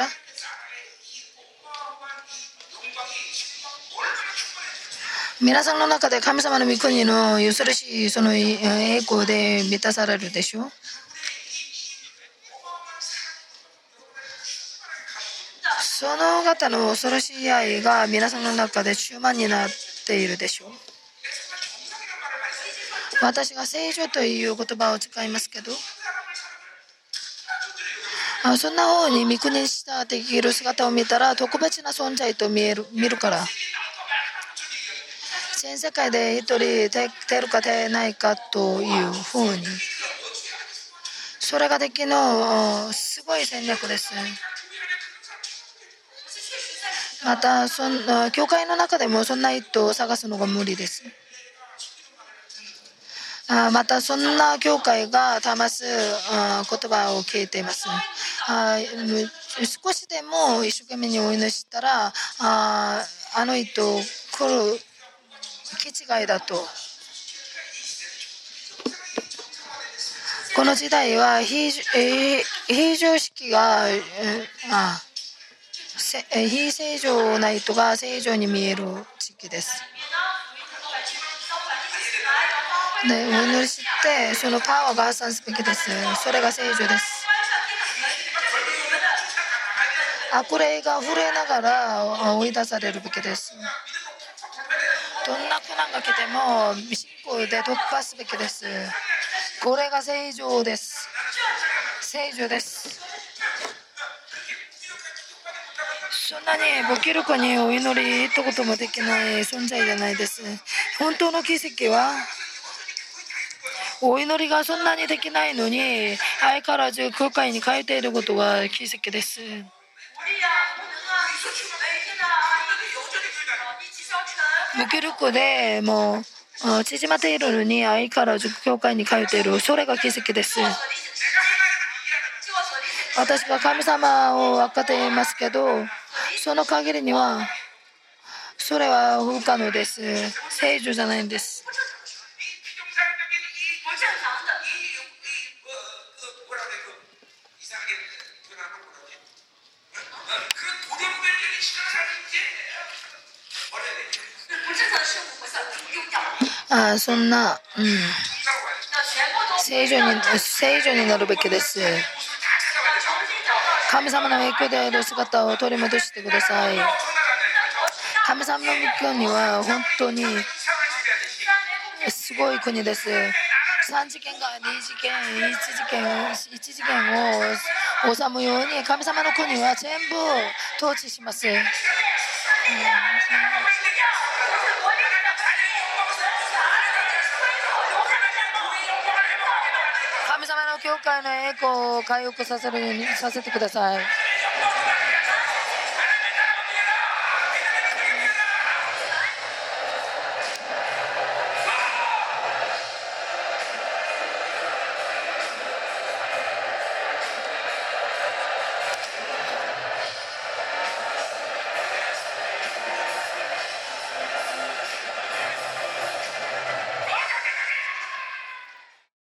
皆さんの中で神様の御国の恐ろしいその栄光で満たされるでしょう。その方の恐ろしい愛が皆さんの中で中満になってているでしょう。私が聖書という言葉を使いますけどあそんな方に三国したできる姿を見たら特別な存在と見える見るから。全世界で一人出るか出ないかというふうに。それができのすごい戦略です。またそん教会の中でもそんな人を探すのが無理です。あまたそんな教会が騙す言葉を聞いています。あ少しでも一生懸命にお祈りしたらああの人来る気違いだと。この時代は非非常識があ非正常な人が正常に見える時期です。で、お祈りしてそのパワーが発散すべきです。それが正常です。悪霊が震えながら追い出されるべきです。どんな苦難が来ても信仰で突破すべきです。これが正常です。正常です。そんなにボキルコにお祈りったこともできない存在じゃないです。本当の奇跡はお祈りがそんなにできないのに相変わらず空海に書いていることが奇跡です。ボキルコでもう縮まっているのに相変わらず教会に通っているそれが奇跡です。私が神様を分かっていますけどその限りにはそれは不可能です。聖女じゃないんです。あそんな、うん、聖女に聖女になるべきです。神様の影響である姿を取り戻してください。神様の御国は本当にすごい国です。3次元が2次元、1次元、1次元を治むように神様の国は全部統治します。うん教会の栄光を回復させるようにさせてください。